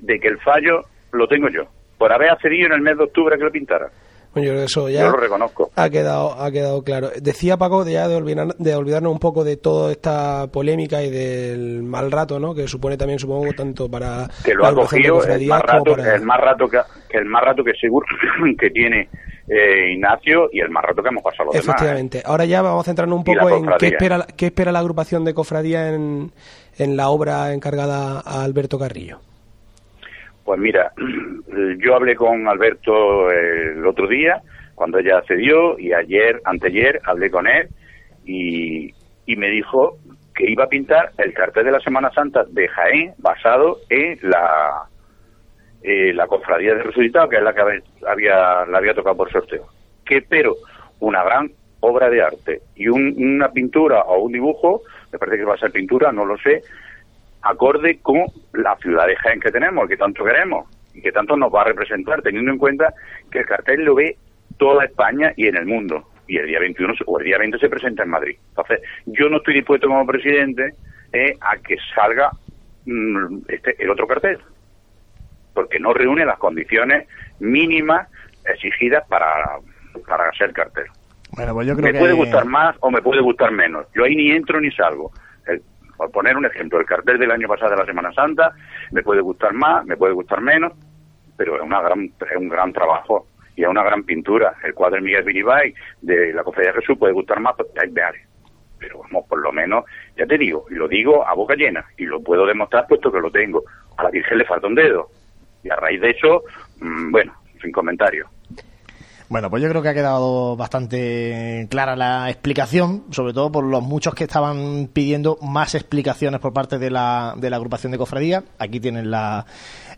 de que el fallo lo tengo yo, por haber accedido en el mes de octubre a que lo pintara. Bueno, yo eso ya Yo lo reconozco. ha quedado, ha quedado claro. Decía Paco de ya de, olvidar- de olvidarnos un poco de toda esta polémica y del mal rato, ¿no? Que supone también, supongo, tanto para que lo la ha agrupación de cogido el más rato, para- el más rato que, que el más rato que seguro que tiene eh, Ignacio y el más rato que hemos pasado los demás. ¿eh? Efectivamente. Ahora ya vamos a centrarnos un poco en qué espera, qué espera la agrupación de cofradía en, en la obra encargada a Alberto Carrillo. Pues mira, yo hablé con Alberto el otro día, cuando ella accedió, y ayer, anteayer, hablé con él y, y me dijo que iba a pintar el cartel de la Semana Santa de Jaén basado en la eh, la cofradía de resucitado, que es la que había, la había tocado por sorteo. Que pero una gran obra de arte y un- una pintura o un dibujo, me parece que va a ser pintura, no lo sé, acorde con la ciudad de Jaén que tenemos, que tanto queremos y que tanto nos va a representar, teniendo en cuenta que el cartel lo ve toda España y en el mundo. Y el día 21 se- o el día 20 se presenta en Madrid. Entonces, yo no estoy dispuesto como presidente eh, a que salga mm, este, el otro cartel, porque no reúne las condiciones mínimas exigidas para, para ser cartel Bueno, pues yo creo me que puede gustar más o me puede gustar menos. Yo ahí ni entro ni salgo. El- por poner un ejemplo, el cartel del año pasado de la Semana Santa me puede gustar más, me puede gustar menos, pero es, una gran, es un gran trabajo y es una gran pintura. El cuadro de Miguel Vinibay de la Cofradía de Jesús puede gustar más, pues. Pero vamos, por lo menos, ya te digo, y lo digo a boca llena, y lo puedo demostrar puesto que lo tengo. A la Virgen le falta un dedo. Y a raíz de eso, mm, bueno, sin comentarios. Bueno, pues yo creo que ha quedado bastante clara la explicación, sobre todo por los muchos que estaban pidiendo más explicaciones por parte de la, de la agrupación de cofradía. Aquí tienen la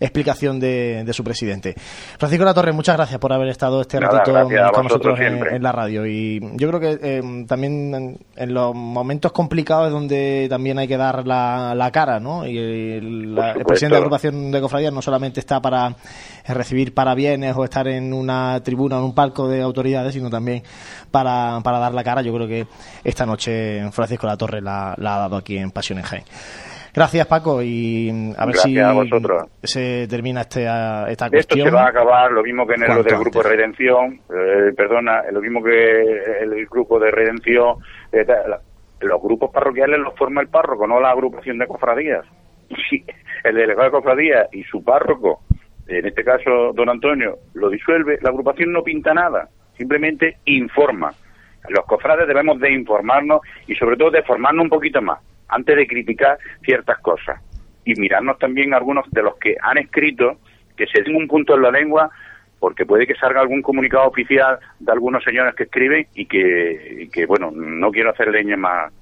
explicación de, de su presidente. Francisco La Torre, muchas gracias por haber estado este Nada, ratito con nosotros en, la radio. Y yo creo que eh, también en, en los momentos complicados es donde también hay que dar la, la cara, ¿no? Y el, la- el supuesto. presidente de la agrupación de cofradías no solamente está para recibir parabienes o estar en una tribuna o en un palco de autoridades, sino también para, para dar la cara. Yo creo que esta noche Francisco La Torre la, la ha dado aquí en Pasión en Jaén. Gracias, Paco, y a ver Gracias si a vosotros. se termina este, esta Esto cuestión. se va a acabar lo mismo que en el, lo del grupo de redención, eh, perdona, lo mismo que el grupo de redención, eh, los grupos parroquiales los forma el párroco, no la agrupación de cofradías. Si el delegado de cofradías y su párroco, en este caso don Antonio, lo disuelve, la agrupación no pinta nada, simplemente informa. Los cofrades debemos de informarnos y sobre todo de formarnos un poquito más antes de criticar ciertas cosas y mirarnos también algunos de los que han escrito que se den un punto en la lengua porque puede que salga algún comunicado oficial de algunos señores que escriben y que, y que bueno, no quiero hacer leña más,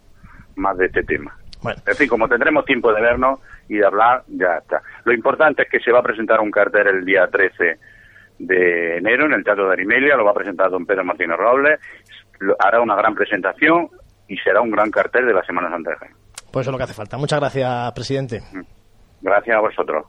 más de este tema. Bueno. En fin, como tendremos tiempo de vernos y de hablar, ya está. Lo importante es que se va a presentar un cartel el día 13 de enero en el Teatro de Arimelia, lo va a presentar don Pedro Martínez Robles, hará una gran presentación y será un gran cartel de la Semana Santa de Jaén. Pues eso es lo que hace falta. Muchas gracias, presidente. Gracias a vosotros.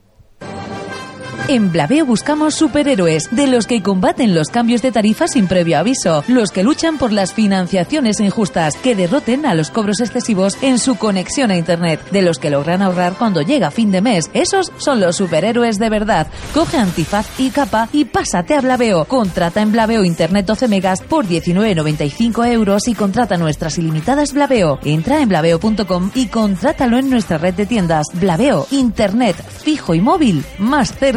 En Blaveo buscamos superhéroes, de los que combaten los cambios de tarifa sin previo aviso, los que luchan por las financiaciones injustas, que derroten a los cobros excesivos en su conexión a Internet, de los que logran ahorrar cuando llega fin de mes. Esos son los superhéroes de verdad. Coge antifaz y capa y pásate a Blaveo. Contrata en Blaveo Internet 12 megas por 19,95 euros y contrata nuestras ilimitadas Blaveo. Entra en blaveo.com y contrátalo en nuestra red de tiendas. Blaveo, Internet, fijo y móvil, más cerca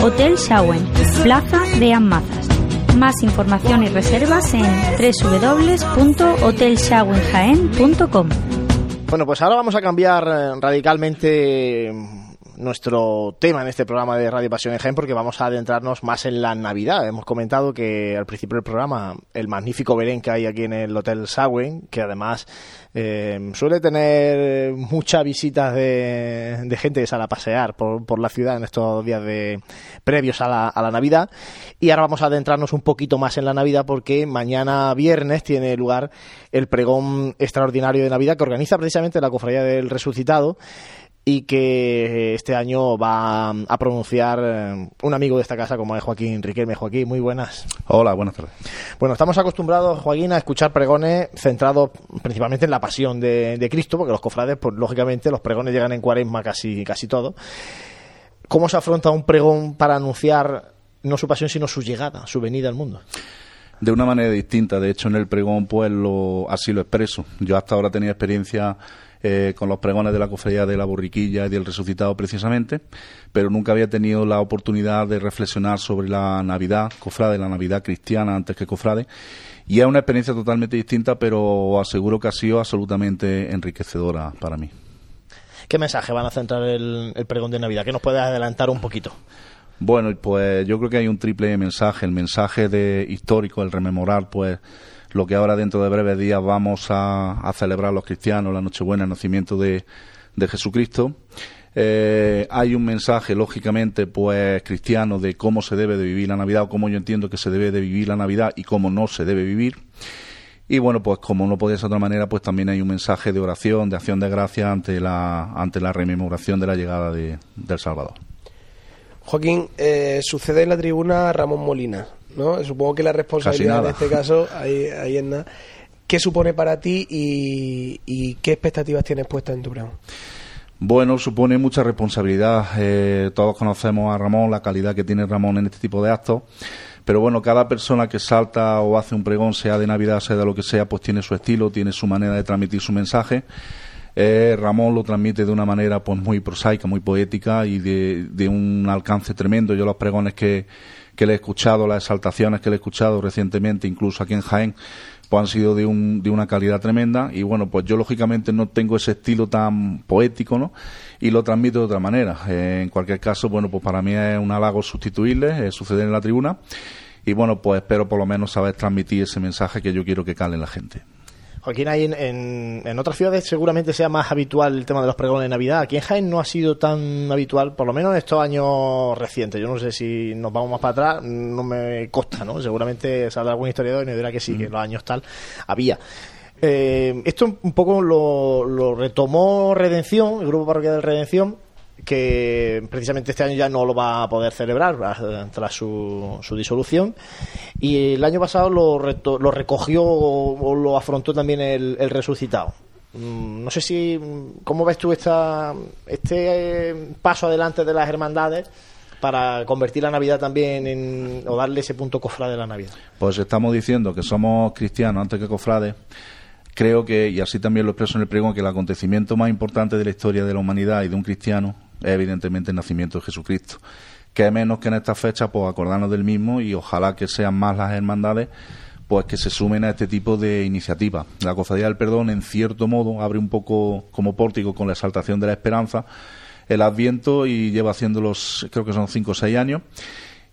Hotel Shawen, Plaza de Amazas. Más información y reservas en www.hotelshawenjaen.com. Bueno, pues ahora vamos a cambiar eh, radicalmente nuestro tema en este programa de Radio Pasión en porque vamos a adentrarnos más en la Navidad. Hemos comentado que al principio del programa el magnífico Belén que hay aquí en el Hotel Sagüen, que además eh, suele tener muchas visitas de, gente que sale a pasear por, la ciudad en estos días de previos a la, a la Navidad. Y ahora vamos a adentrarnos un poquito más en la Navidad porque mañana viernes tiene lugar el pregón extraordinario de Navidad que organiza precisamente la Cofradía del Resucitado y que este año va a pronunciar eh, un amigo de esta casa como es Joaquín Riquelme. Joaquín, muy buenas. Hola, buenas tardes. Bueno, estamos acostumbrados, Joaquín, a escuchar pregones centrados principalmente en la pasión de, Cristo, porque los cofrades, pues lógicamente, los pregones llegan en cuaresma casi, casi todo. ¿Cómo se afronta un pregón para anunciar no su pasión, sino su llegada, su venida al mundo? de una manera distinta. De hecho, en el pregón, pues lo, así lo expreso. Yo hasta ahora tenía experiencia eh, con los pregones de la cofradía de la borriquilla y del resucitado precisamente, pero nunca había tenido la oportunidad de reflexionar sobre la Navidad cofrade, la Navidad cristiana antes que cofrade. Y es una experiencia totalmente distinta, pero aseguro que ha sido absolutamente enriquecedora para mí. ¿Qué mensaje van a centrar el, el pregón de Navidad? ¿Qué nos puedes adelantar un poquito? Bueno, pues yo creo que hay un triple mensaje. El mensaje de histórico, el rememorar, pues lo que ahora dentro de breves días vamos a, celebrar los cristianos, la Nochebuena, el nacimiento de, Jesucristo. Eh, hay un mensaje, lógicamente, pues cristiano de cómo se debe de vivir la Navidad o cómo yo entiendo que se debe de vivir la Navidad y cómo no se debe vivir. Y bueno, pues como no podía ser de otra manera, pues también hay un mensaje de oración, de acción de gracia ante la, ante la rememoración de la llegada de, del Salvador. Joaquín, eh, sucede en la tribuna Ramón Molina, ¿no? Supongo que la responsabilidad en este caso, ahí, ahí es nada. ¿Qué supone para ti y, qué expectativas tienes puestas en tu programa? Bueno, supone mucha responsabilidad. Eh, todos conocemos a Ramón, la calidad que tiene Ramón en este tipo de actos. Pero bueno, cada persona que salta o hace un pregón, sea de Navidad, sea de lo que sea, pues tiene su estilo, tiene su manera de transmitir su mensaje. Eh, Ramón lo transmite de una manera pues muy prosaica, muy poética y de, de un alcance tremendo. Yo los pregones que, que le he escuchado, las exaltaciones que le he escuchado recientemente, incluso aquí en Jaén, pues han sido de, un, de una calidad tremenda y bueno, pues yo lógicamente no tengo ese estilo tan poético, ¿no? Y lo transmito de otra manera. Eh, en cualquier caso, bueno, pues para mí es un halago sustituirle, eh, suceder en la tribuna y bueno, pues espero por lo menos saber transmitir ese mensaje que yo quiero que cale la gente. Joaquín, hay en, en, otras ciudades seguramente sea más habitual el tema de los pregones de Navidad. Aquí en Jaén no ha sido tan habitual, por lo menos en estos años recientes. Yo no sé si nos vamos más para atrás, no me consta, ¿no? Seguramente saldrá algún historiador y nos dirá que sí, que mm. los años tal había. Eh, esto un poco lo, lo retomó Redención, el Grupo Parroquial de Redención, que precisamente este año ya no lo va a poder celebrar tras su, su disolución y el año pasado lo, lo recogió o, lo afrontó también el, resucitado mm, no sé si cómo ves tú esta, este eh, paso adelante de las hermandades para convertir la Navidad también en, o darle ese punto cofrade a la Navidad. Pues estamos diciendo que somos cristianos antes que cofrades. Creo que, y así también lo expreso en el pregón, que el acontecimiento más importante de la historia de la humanidad y de un cristiano es evidentemente el nacimiento de Jesucristo. Que menos que en esta fecha, pues acordarnos del mismo y ojalá que sean más las hermandades pues que se sumen a este tipo de iniciativas. La Cofradía del Perdón, en cierto modo, abre un poco como pórtico con la exaltación de la esperanza, el Adviento y lleva haciéndolos, creo que son cinco o seis años.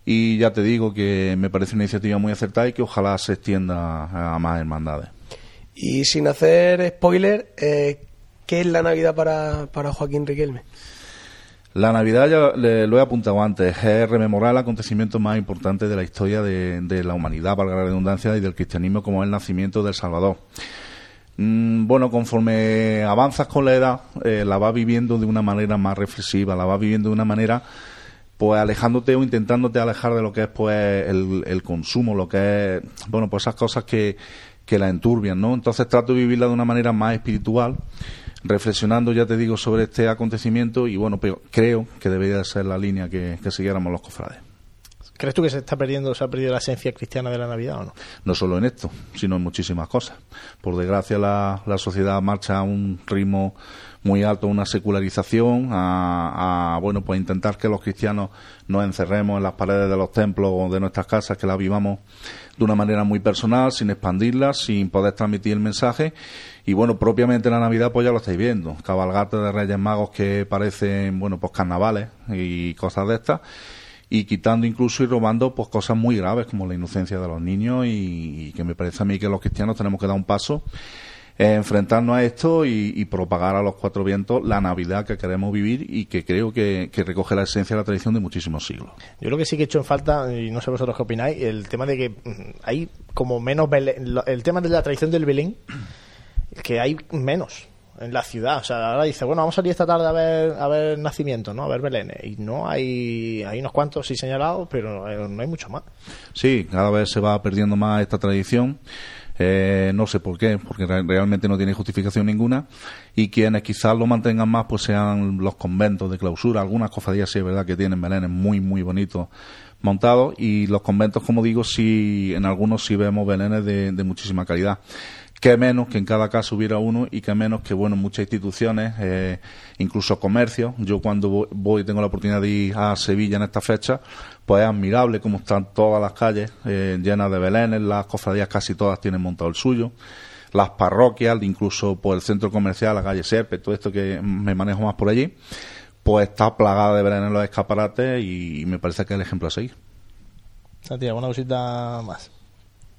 Y ya te digo que me parece una iniciativa muy acertada y que ojalá se extienda a más hermandades. Y sin hacer spoiler, eh, ¿qué es la Navidad para, para Joaquín Riquelme? La Navidad, ya lo he apuntado antes, es rememorar el acontecimiento más importante de la historia de, la humanidad, valga la redundancia, y del cristianismo como el nacimiento del Salvador. Mm, bueno, conforme avanzas con la edad, eh, la vas viviendo de una manera más reflexiva, la vas viviendo de una manera, pues alejándote o intentándote alejar de lo que es pues el, consumo, lo que es, bueno, pues esas cosas que, que la enturbian, ¿no? Entonces trato de vivirla de una manera más espiritual reflexionando, ya te digo, sobre este acontecimiento y bueno, pero creo que debería ser la línea que, siguiéramos los cofrades. ¿Crees tú que se está perdiendo, se ha perdido la esencia cristiana de la Navidad o no? No solo en esto, sino en muchísimas cosas. Por desgracia, la, la sociedad marcha a un ritmo muy alto, una secularización, a, bueno, pues intentar que los cristianos nos encerremos en las paredes de los templos o de nuestras casas, que la vivamos de una manera muy personal, sin expandirla, sin poder transmitir el mensaje. Y bueno, propiamente la Navidad pues ya lo estáis viendo, cabalgata de Reyes Magos que parecen, bueno, pues carnavales y cosas de estas. Y quitando incluso y robando pues cosas muy graves como la inocencia de los niños y, que me parece a mí que los cristianos tenemos que dar un paso enfrentarnos a esto y, propagar a los cuatro vientos la Navidad que queremos vivir y que creo que, recoge la esencia de la tradición de muchísimos siglos. Yo creo que sí que he hecho en falta, y no sé vosotros qué opináis, el tema de que mm, hay como menos el tema de la tradición del Belén que hay menos en la ciudad. O sea, ahora dice, bueno, vamos a salir esta tarde a ver, a ver nacimiento, ¿no? A ver Belén. Y no hay, hay unos cuantos sí señalados, pero no hay mucho más. Sí, cada vez se va perdiendo más esta tradición. Eh, no sé por qué, porque realmente no tiene justificación ninguna. Y quienes quizás lo mantengan más, pues sean los conventos de clausura. Algunas cofradías sí es verdad que tienen belenes muy, muy bonitos montados. Y los conventos, como digo, sí, en algunos sí vemos belenes de, de muchísima calidad que menos que en cada caso hubiera uno y que menos que, bueno, muchas instituciones, eh, incluso comercios. Yo cuando voy, tengo la oportunidad de ir a Sevilla en esta fecha, pues es admirable cómo están todas las calles eh, llenas de belenes, las cofradías casi todas tienen montado el suyo, las parroquias, incluso por el centro comercial, la calle Serpe, todo esto que me manejo más por allí, pues está plagada de belenes en los escaparates y me parece que es el ejemplo a seguir. Santiago, una cosita más.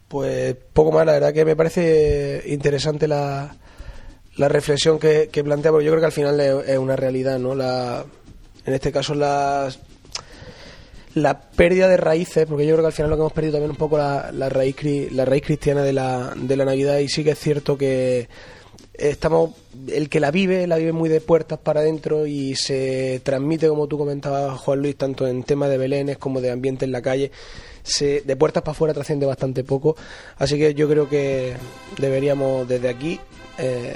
Pues poco más, la verdad que me parece interesante la, la reflexión que, plantea, porque yo creo que al final es, una realidad, ¿no? La, en este caso, las la pérdida de raíces, porque yo creo que al final lo que hemos perdido también un poco la, la raíz la raíz cristiana de la, de la Navidad y sí que es cierto que estamos el que la vive la vive muy de puertas para adentro y se transmite como tú comentabas Juan Luis tanto en tema de belenes como de ambiente en la calle se, de puertas para afuera trasciende bastante poco. Así que yo creo que deberíamos desde aquí eh,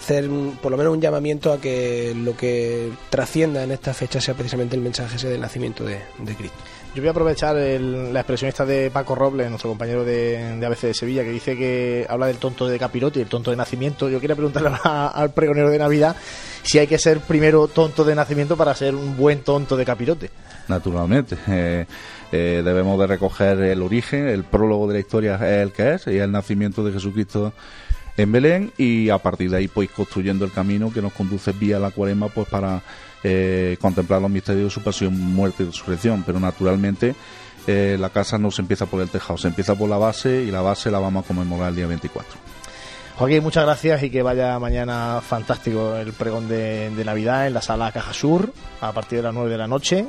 hacer por lo menos un llamamiento a que lo que trascienda en esta fecha sea precisamente el mensaje ese del nacimiento de, Cristo. Yo voy a aprovechar la expresión esta de Paco Robles, nuestro compañero de, de, ABC de Sevilla, que dice que habla del tonto de Capirote y el tonto de nacimiento. Yo quería preguntarle al pregonero de Navidad si hay que ser primero tonto de nacimiento para ser un buen tonto de Capirote. Naturalmente. Eh, eh, debemos de recoger el origen, el prólogo de la historia es el que es, y el nacimiento de Jesucristo en Belén, y a partir de ahí pues construyendo el camino que nos conduce vía la cuarema pues para eh, contemplar los misterios de su pasión, muerte y resurrección, pero naturalmente eh, la casa no se empieza por el tejado, se empieza por la base y la base la vamos a conmemorar el día 24. Joaquín, muchas gracias y que vaya mañana fantástico el pregón de, de Navidad en la sala Caja Sur a partir de las 9 de la noche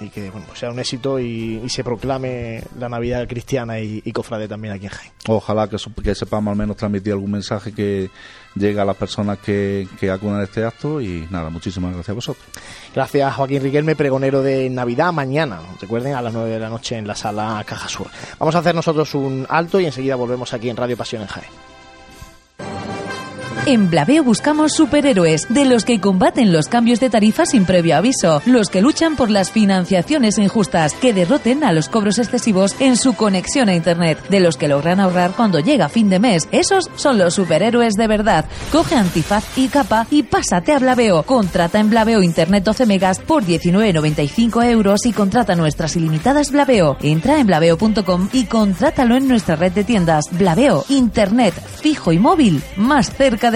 y que bueno, sea un éxito y, se proclame la Navidad cristiana y, cofrade también aquí en Jaén. Ojalá que, que, sepamos al menos transmitir algún mensaje que llegue a las personas que, que acudan a este acto y nada, muchísimas gracias a vosotros. Gracias Joaquín Riquelme, pregonero de Navidad mañana, recuerden a las 9 de la noche en la sala Caja Sur. Vamos a hacer nosotros un alto y enseguida volvemos aquí en Radio Pasión en Jaén. En Blaveo buscamos superhéroes, de los que combaten los cambios de tarifa sin previo aviso, los que luchan por las financiaciones injustas, que derroten a los cobros excesivos en su conexión a Internet, de los que logran ahorrar cuando llega fin de mes. Esos son los superhéroes de verdad. Coge antifaz y capa y pásate a Blaveo. Contrata en Blaveo Internet 12 megas por 19,95 euros y contrata nuestras ilimitadas Blaveo. Entra en blaveo.com y contrátalo en nuestra red de tiendas. Blaveo, Internet, fijo y móvil, más cerca de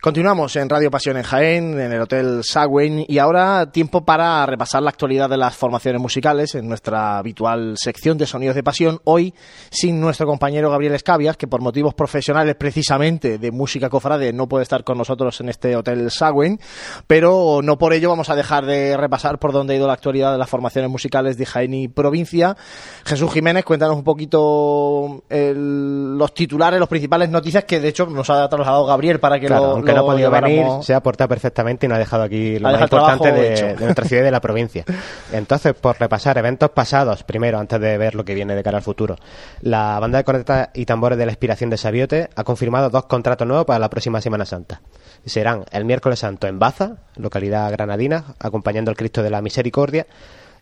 Continuamos en Radio Pasión en Jaén, en el Hotel Sagüen, y ahora tiempo para repasar la actualidad de las formaciones musicales en nuestra habitual sección de Sonidos de Pasión. Hoy sin nuestro compañero Gabriel Escabias, que por motivos profesionales precisamente de música cofrade no puede estar con nosotros en este Hotel Sagüen, pero no por ello vamos a dejar de repasar por dónde ha ido la actualidad de las formaciones musicales de Jaén y provincia. Jesús Jiménez, cuéntanos un poquito el, los titulares, los principales noticias que de hecho nos ha trasladado Gabriel para que Claro, lo, aunque no ha podido venir, se ha portado perfectamente y nos ha dejado aquí lo Ha más importante de nuestra ciudad y de la provincia. Entonces, por repasar eventos pasados, primero, antes de ver lo que viene de cara al futuro, la banda de cornetas y tambores de la Inspiración de Sabiote ha confirmado dos contratos nuevos para la próxima Semana Santa. Serán el miércoles santo en Baza, localidad granadina, acompañando al Cristo de la Misericordia,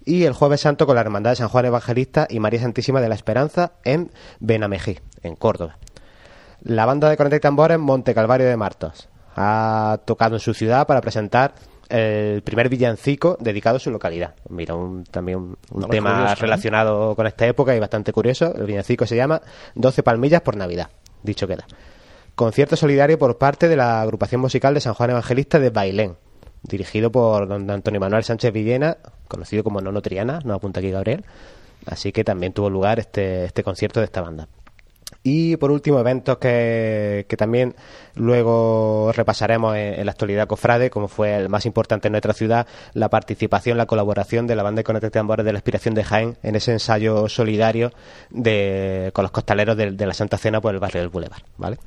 y el jueves santo con la Hermandad de San Juan Evangelista y María Santísima de la Esperanza en Benamejí, en Córdoba. La banda de cornetas y tambores Monte Calvario de Martos ha tocado en su ciudad para presentar el primer villancico dedicado a su localidad. Mira, un, también un, tema curioso, ¿eh? relacionado con esta época y bastante curioso. El villancico se llama 12 palmillas por Navidad, dicho queda. Concierto solidario por parte de la agrupación musical de San Juan Evangelista de Bailén, dirigido por don Antonio Manuel Sánchez Villena, conocido como Nono Triana, nos apunta aquí Gabriel. Así que también tuvo lugar este, este concierto de esta banda. Y por último, eventos que, que también luego repasaremos en, en la actualidad cofrade, como fue el más importante en nuestra ciudad, la participación, la colaboración de la banda de Conecte Tambores de la Inspiración de Jaén en ese ensayo solidario de, con los costaleros de, de la Santa Cena por el barrio del Boulevard. ¿vale?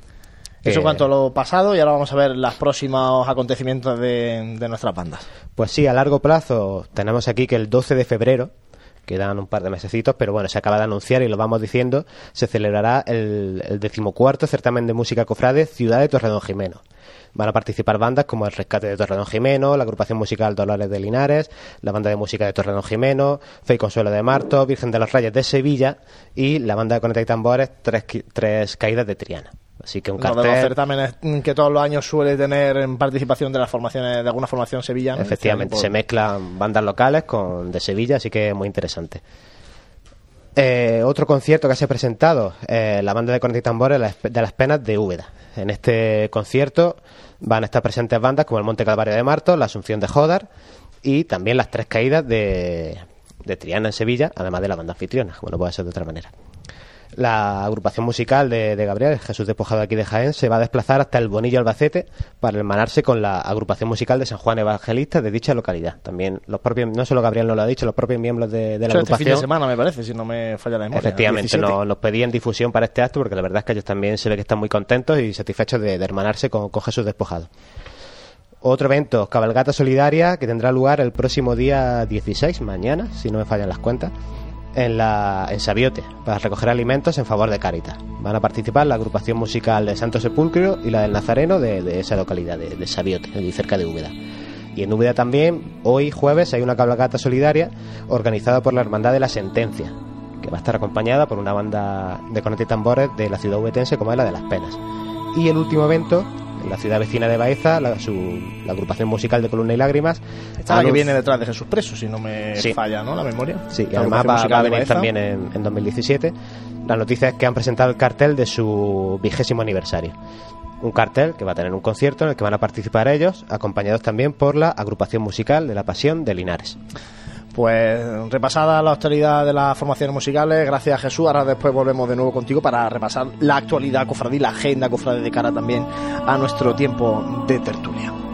Eso Eh, en cuanto a lo pasado y ahora vamos a ver los próximos acontecimientos de, de nuestras bandas. Pues sí, a largo plazo tenemos aquí que el 12 de febrero, quedan un par de mesecitos, pero bueno, se acaba de anunciar y lo vamos diciendo, se celebrará el, decimocuarto certamen de música cofrade Ciudad de Torredón Jimeno. Van a participar bandas como el Rescate de Torredón Jimeno, la agrupación musical Dolores de Linares, la banda de música de Torredón Jimeno, Fe y Consuelo de Marto, Virgen de los Reyes de Sevilla y la banda de Conecta y Tambores Tres, tres Caídas de Triana. Así que un Uno de los cartel... certámenes que todos los años suele tener en participación de las formaciones, de alguna formación sevillana. Efectivamente, Este se mezclan bandas locales con de Sevilla, así que es muy interesante. Eh, otro concierto que se ha presentado, eh, la banda de cornetas y tambores de las- de las penas de Úbeda. En este concierto van a estar presentes bandas como el Monte Calvario de Marto, la Asunción de Jodar y también las tres caídas de, de Triana en Sevilla, además de la banda anfitriona, como no puede ser de otra manera. La agrupación musical de, de Gabriel, Jesús Despojado aquí de Jaén, se va a desplazar hasta el Bonillo Albacete para hermanarse con la agrupación musical de San Juan Evangelista de dicha localidad. También los propios, no solo Gabriel nos lo ha dicho, los propios miembros de, de la Eso este fin de agrupación. semana, me parece, si no me falla la memoria. Efectivamente, 17. nos, nos pedían difusión para este acto porque la verdad es que ellos también se ve que están muy contentos y satisfechos de, de hermanarse con, con Jesús Despojado. Otro evento, Cabalgata Solidaria, que tendrá lugar el próximo día 16, mañana, si no me fallan las cuentas, en, la, en Sabiote, para recoger alimentos en favor de Cáritas. Van a participar la agrupación musical de Santo Sepulcro y la del Nazareno de, de esa localidad, de, de Sabiote, cerca de Úbeda. Y en Úbeda también, hoy jueves, hay una cabalgata solidaria organizada por la Hermandad de la Sentencia, que va a estar acompañada por una banda de cornetas y tambores de la ciudad ubetense como es la de Las Penas. Y el último evento, en la ciudad vecina de Baeza, la, su- la agrupación musical de Columna y Lágrimas. Esta es la que viene detrás de Jesús Preso, si no me Sí. falla, ¿no? La memoria. Sí, y además va, va a venir también en, en 2017. La noticia es que han presentado el cartel de su vigésimo aniversario. Un cartel que va a tener un concierto en el que van a participar ellos, acompañados también por la agrupación musical de la Pasión de Linares. Pues repasada la actualidad de las formaciones musicales, gracias Jesús. Ahora después volvemos de nuevo contigo para repasar la actualidad cofradí, la agenda cofradí de cara también a nuestro tiempo de tertulia.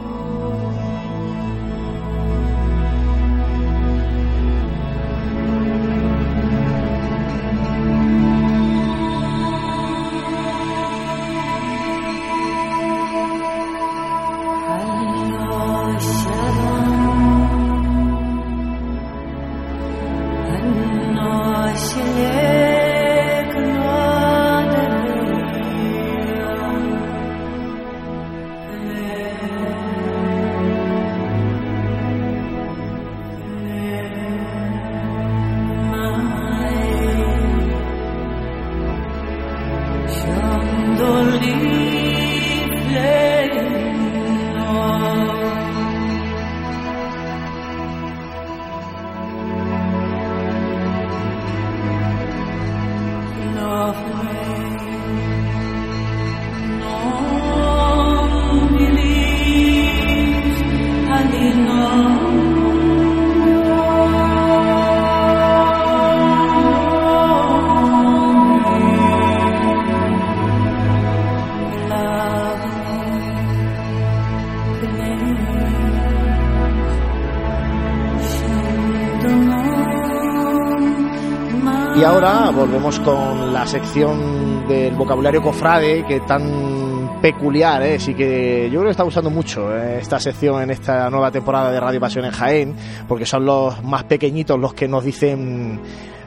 Ahora volvemos con la sección del vocabulario cofrade, que tan peculiar es y que yo creo que está usando mucho eh, esta sección en esta nueva temporada de Radio Pasión en Jaén, porque son los más pequeñitos los que nos dicen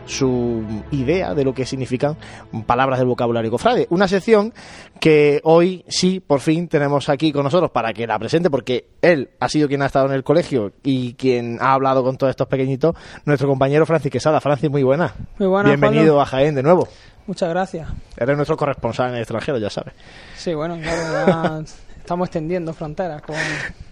su idea de lo que significan palabras del vocabulario cofrade. Una sección que hoy sí, por fin, tenemos aquí con nosotros para que la presente, porque él ha sido quien ha estado en el colegio y quien ha hablado con todos estos pequeñitos, nuestro compañero Francis Quesada. Francis, muy buena. Muy buena. Bienvenido Pablo. a Jaén de nuevo. Muchas gracias. Eres nuestro corresponsal en el extranjero, ya sabes. Sí, bueno, claro, ya estamos extendiendo fronteras con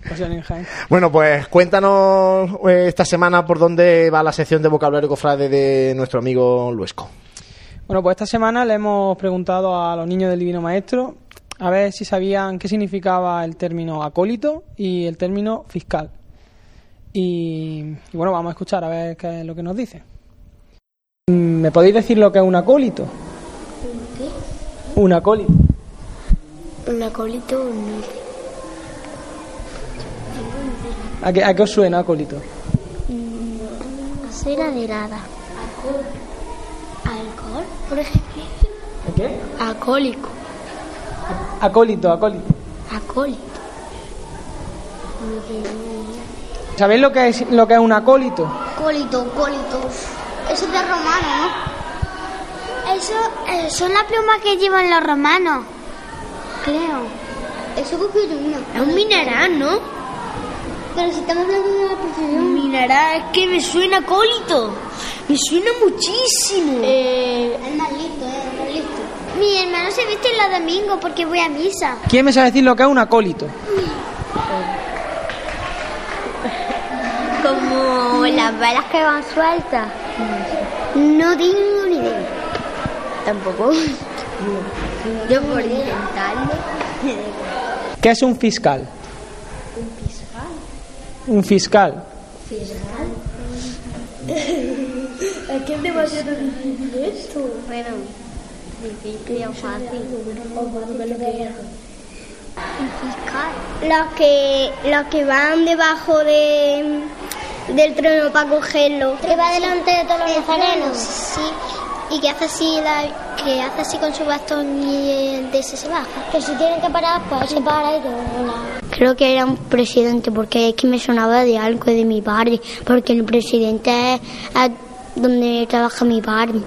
Pasión. Bueno, pues cuéntanos eh, esta semana por dónde va la sección de vocabulario cofrade de nuestro amigo Luesco. Bueno, pues esta semana le hemos preguntado a los niños del Divino Maestro a ver si sabían qué significaba el término acólito y el término fiscal. Y, y bueno, vamos a escuchar a ver qué es lo que nos dice. ¿Me podéis decir lo que es un acólito? ¿Qué? Un acólito. Un acólito, no. ¿A qué, a qué os suena acólito? Cera de helada. ¿Alcohol? Por ejemplo. ¿A qué? Acólico. Acólito, acólito. Acólito. ¿Sabéis lo que es lo que es un acólito? Acólito, acólito. Eso es de romano, ¿no? Eso eh, son las plumas que llevan los romanos. Creo. Eso cogió de uno. Es un mineral, ¿no? Pero si estamos hablando de una profesión. Mineral, es que me suena acólito. Me suena muchísimo. Eh, es más listo, eh, es más listo. Mi hermano se viste los domingos porque voy a misa. ¿Quién me sabe decir lo que es un acólito? Como las balas que van sueltas. No tengo ni idea. Tampoco. Yo por intentarlo. ¿Qué es un fiscal? Un fiscal. ¿A quién demasiado difícil esto? Bueno, difícil o fácil. Un fiscal. Los que, los que van debajo de, del trono para cogerlo. Que va delante de todos los nazarenos. Sí. Y que hace así la, que hace así con su bastón y el de ese se baja. Que si tienen que parar, pues se para y todo. Creo que era un presidente porque es que me sonaba de algo de mi padre. Porque el presidente es, es donde trabaja mi padre.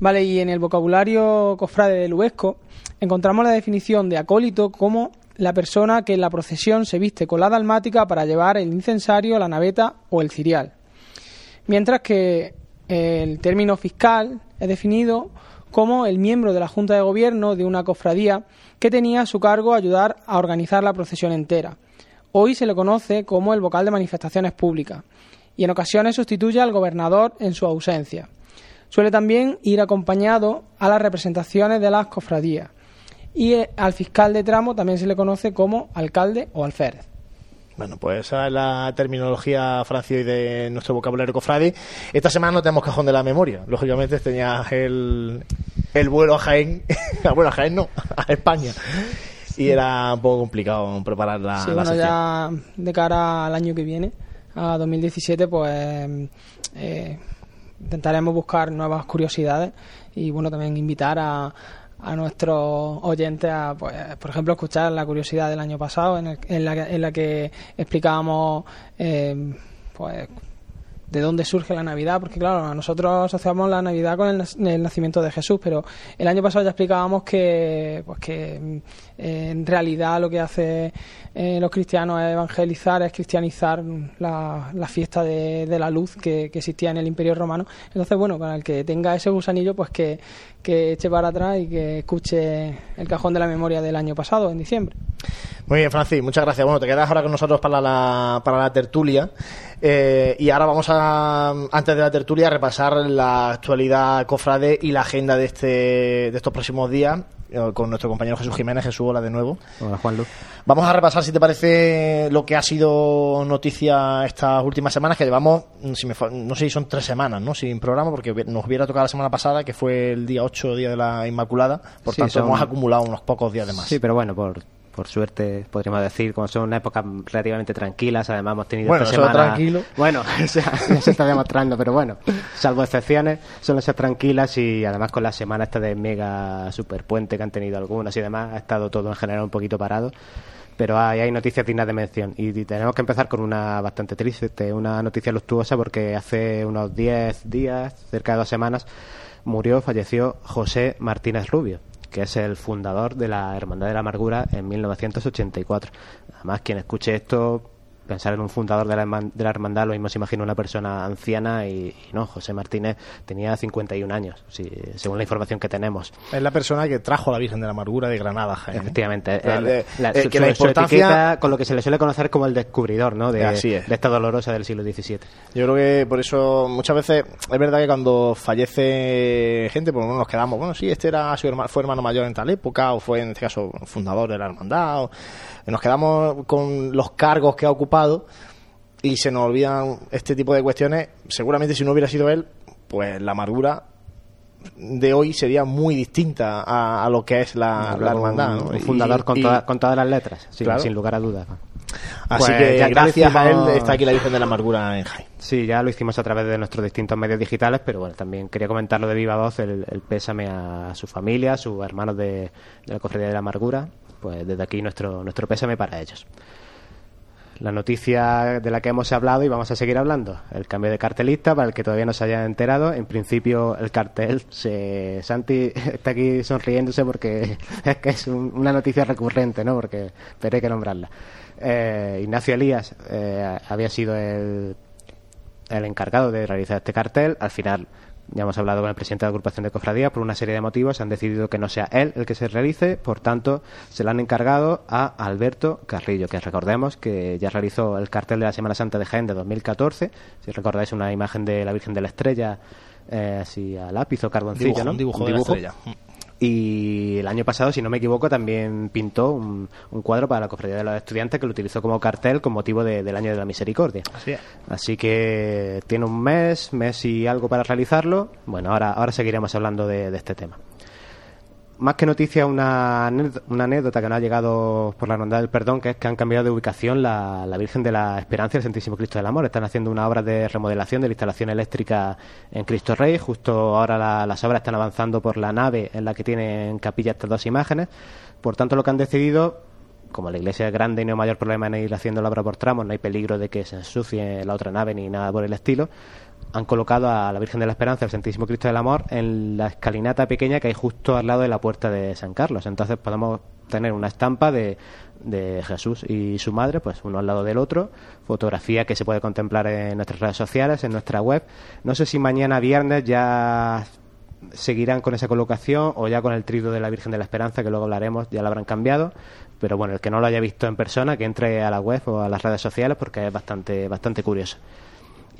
Vale, y en el vocabulario cofrade del Huesco encontramos la definición de acólito como la persona que en la procesión se viste con la dalmática para llevar el incensario, la naveta o el cirial. Mientras que el término fiscal es definido como el miembro de la Junta de Gobierno de una cofradía que tenía a su cargo ayudar a organizar la procesión entera. Hoy se le conoce como el vocal de manifestaciones públicas y en ocasiones sustituye al gobernador en su ausencia. Suele también ir acompañado a las representaciones de las cofradías y eh, al fiscal de tramo también se le conoce como alcalde o alférez. Bueno, pues esa es la terminología francioide de nuestro vocabulario cofrade. Esta semana no tenemos cajón de la memoria. Lógicamente tenía el, el vuelo a Jaén, bueno, a Jaén no, a España. Y era un poco complicado preparar la, Sí, la bueno, ya de cara al año que viene, a 2017, pues eh, intentaremos buscar nuevas curiosidades y bueno, también invitar a, a nuestros oyentes a, pues, por ejemplo, escuchar la curiosidad del año pasado en, el- en la, en la que explicábamos eh, pues de dónde surge la Navidad, porque claro, nosotros asociamos la Navidad con el, el nacimiento de Jesús, pero el año pasado ya explicábamos que, pues que eh, en realidad lo que hace eh, los cristianos es evangelizar, es cristianizar la, fiesta de, de la luz que, que existía en el Imperio Romano. Entonces, bueno, para el que tenga ese gusanillo, pues que, que eche para atrás y que escuche el cajón de la memoria del año pasado, en diciembre. Muy bien, Francis, muchas gracias. Bueno, te quedas ahora con nosotros para la, para la tertulia. Eh, y ahora vamos a, antes de la tertulia, a repasar la actualidad cofrade y la agenda de, este, de estos próximos días eh, con nuestro compañero Jesús Jiménez. Jesús, hola de nuevo. Hola, Juan Luz. Vamos a repasar, si te parece, lo que ha sido noticia estas últimas semanas, que llevamos, mm, si me no sé si son tres semanas, ¿no? Sin programa, porque nos hubiera tocado la semana pasada, que fue el día 8, día de la Inmaculada. Por Sí, tanto, son- hemos acumulado unos pocos días de más. Sí, pero bueno, por, por suerte, podríamos decir, como son épocas relativamente tranquilas, además hemos tenido Bueno, esta semana... tranquilo. Bueno, o sea, ya se está demostrando, pero bueno, salvo excepciones, suelen ser tranquilas y además con la semana esta de mega super puente que han tenido algunas y demás, ha estado todo en general un poquito parado. Pero hay, hay noticias dignas de mención y, y tenemos que empezar con una bastante triste, una noticia luctuosa porque hace unos 10 días, cerca de dos semanas, murió, falleció José Martínez Rubio, que es el fundador de la Hermandad de la Amargura en 1984. Además, quien escuche esto, pensar en un fundador de la, de la hermandad, lo mismo se imagina una persona anciana y, y no, José Martínez tenía 51 años, según la información que tenemos. Es la persona que trajo a la Virgen de la Amargura de Granada, Jaén. Efectivamente, La- el- de- la- eh, su, que la su- su importancia- etiqueta con lo que se le suele conocer como el descubridor, ¿no? De, Así es. de esta dolorosa del siglo XVII. Yo creo que por eso muchas veces es verdad que cuando fallece gente, pues bueno, nos quedamos, bueno, sí, este era su hermano, fue hermano mayor en tal época, o fue en este caso fundador de la hermandad, o- nos quedamos con los cargos que ha ocupado y se nos olvidan este tipo de cuestiones. Seguramente si no hubiera sido él, pues la amargura de hoy sería muy distinta a, a lo que es la, hermandad. un- ¿no? un Y- fundador con, y- toda- con todas las letras, sin, Claro. sin lugar a dudas. Así Pues que ya gracias a él está aquí la Virgen de la Amargura en Jaén. Sí, ya lo hicimos a través de nuestros distintos medios digitales, pero bueno, también quería comentarlo de viva voz, el, el pésame a su familia, a sus hermanos de, de la Cofradía de la Amargura, pues desde aquí nuestro, nuestro pésame para ellos. La noticia de la que hemos hablado y vamos a seguir hablando, el cambio de cartelista, para el que todavía no se haya enterado, en principio el cartel, se... Santi está aquí sonriéndose porque es que es un- una noticia recurrente, ¿no? Porque, pero hay que nombrarla. Eh, Ignacio Elías eh, había sido el, el encargado de realizar este cartel. Al final, ya hemos hablado con el presidente de la agrupación de cofradías, por una serie de motivos han decidido que no sea él el que se realice, por tanto, se lo han encargado a Alberto Carrillo, que recordemos que ya realizó el cartel de la Semana Santa de Jaén de 2014. Si recordáis una imagen de la Virgen de la Estrella, eh, así a lápiz o carboncillo, Dibujo, ¿no? un dibujo de la estrella. Y el año pasado, si no me equivoco, también pintó un, un cuadro para la Cofradía de los Estudiantes que lo utilizó como cartel con motivo de- del Año de la Misericordia. Así es. Así que tiene un mes, mes y algo para realizarlo. Bueno, ahora, ahora seguiremos hablando de, de este tema. Más que noticia, una, una anécdota que nos ha llegado por la Hermandad del Perdón, que es que han cambiado de ubicación la, la Virgen de la Esperanza y el Santísimo Cristo del Amor. Están haciendo una obra de remodelación de la instalación eléctrica en Cristo Rey. Justo ahora la- las obras están avanzando por la nave en la que tienen capilla estas dos imágenes. Por tanto, lo que han decidido como la iglesia es grande y no hay mayor problema en ir haciendo la obra por tramos, no hay peligro de que se ensucie la otra nave ni nada por el estilo, han colocado a la Virgen de la Esperanza, el Santísimo Cristo del Amor, en la escalinata pequeña que hay justo al lado de la puerta de San Carlos. Entonces podemos tener una estampa de, de Jesús y su madre, pues uno al lado del otro, fotografía que se puede contemplar en nuestras redes sociales, en nuestra web. No sé si mañana viernes ya seguirán con esa colocación o ya con el trido de la Virgen de la Esperanza, que luego hablaremos, ya lo habrán cambiado. Pero bueno, el que no lo haya visto en persona, que entre a la web o a las redes sociales porque es bastante, bastante curioso.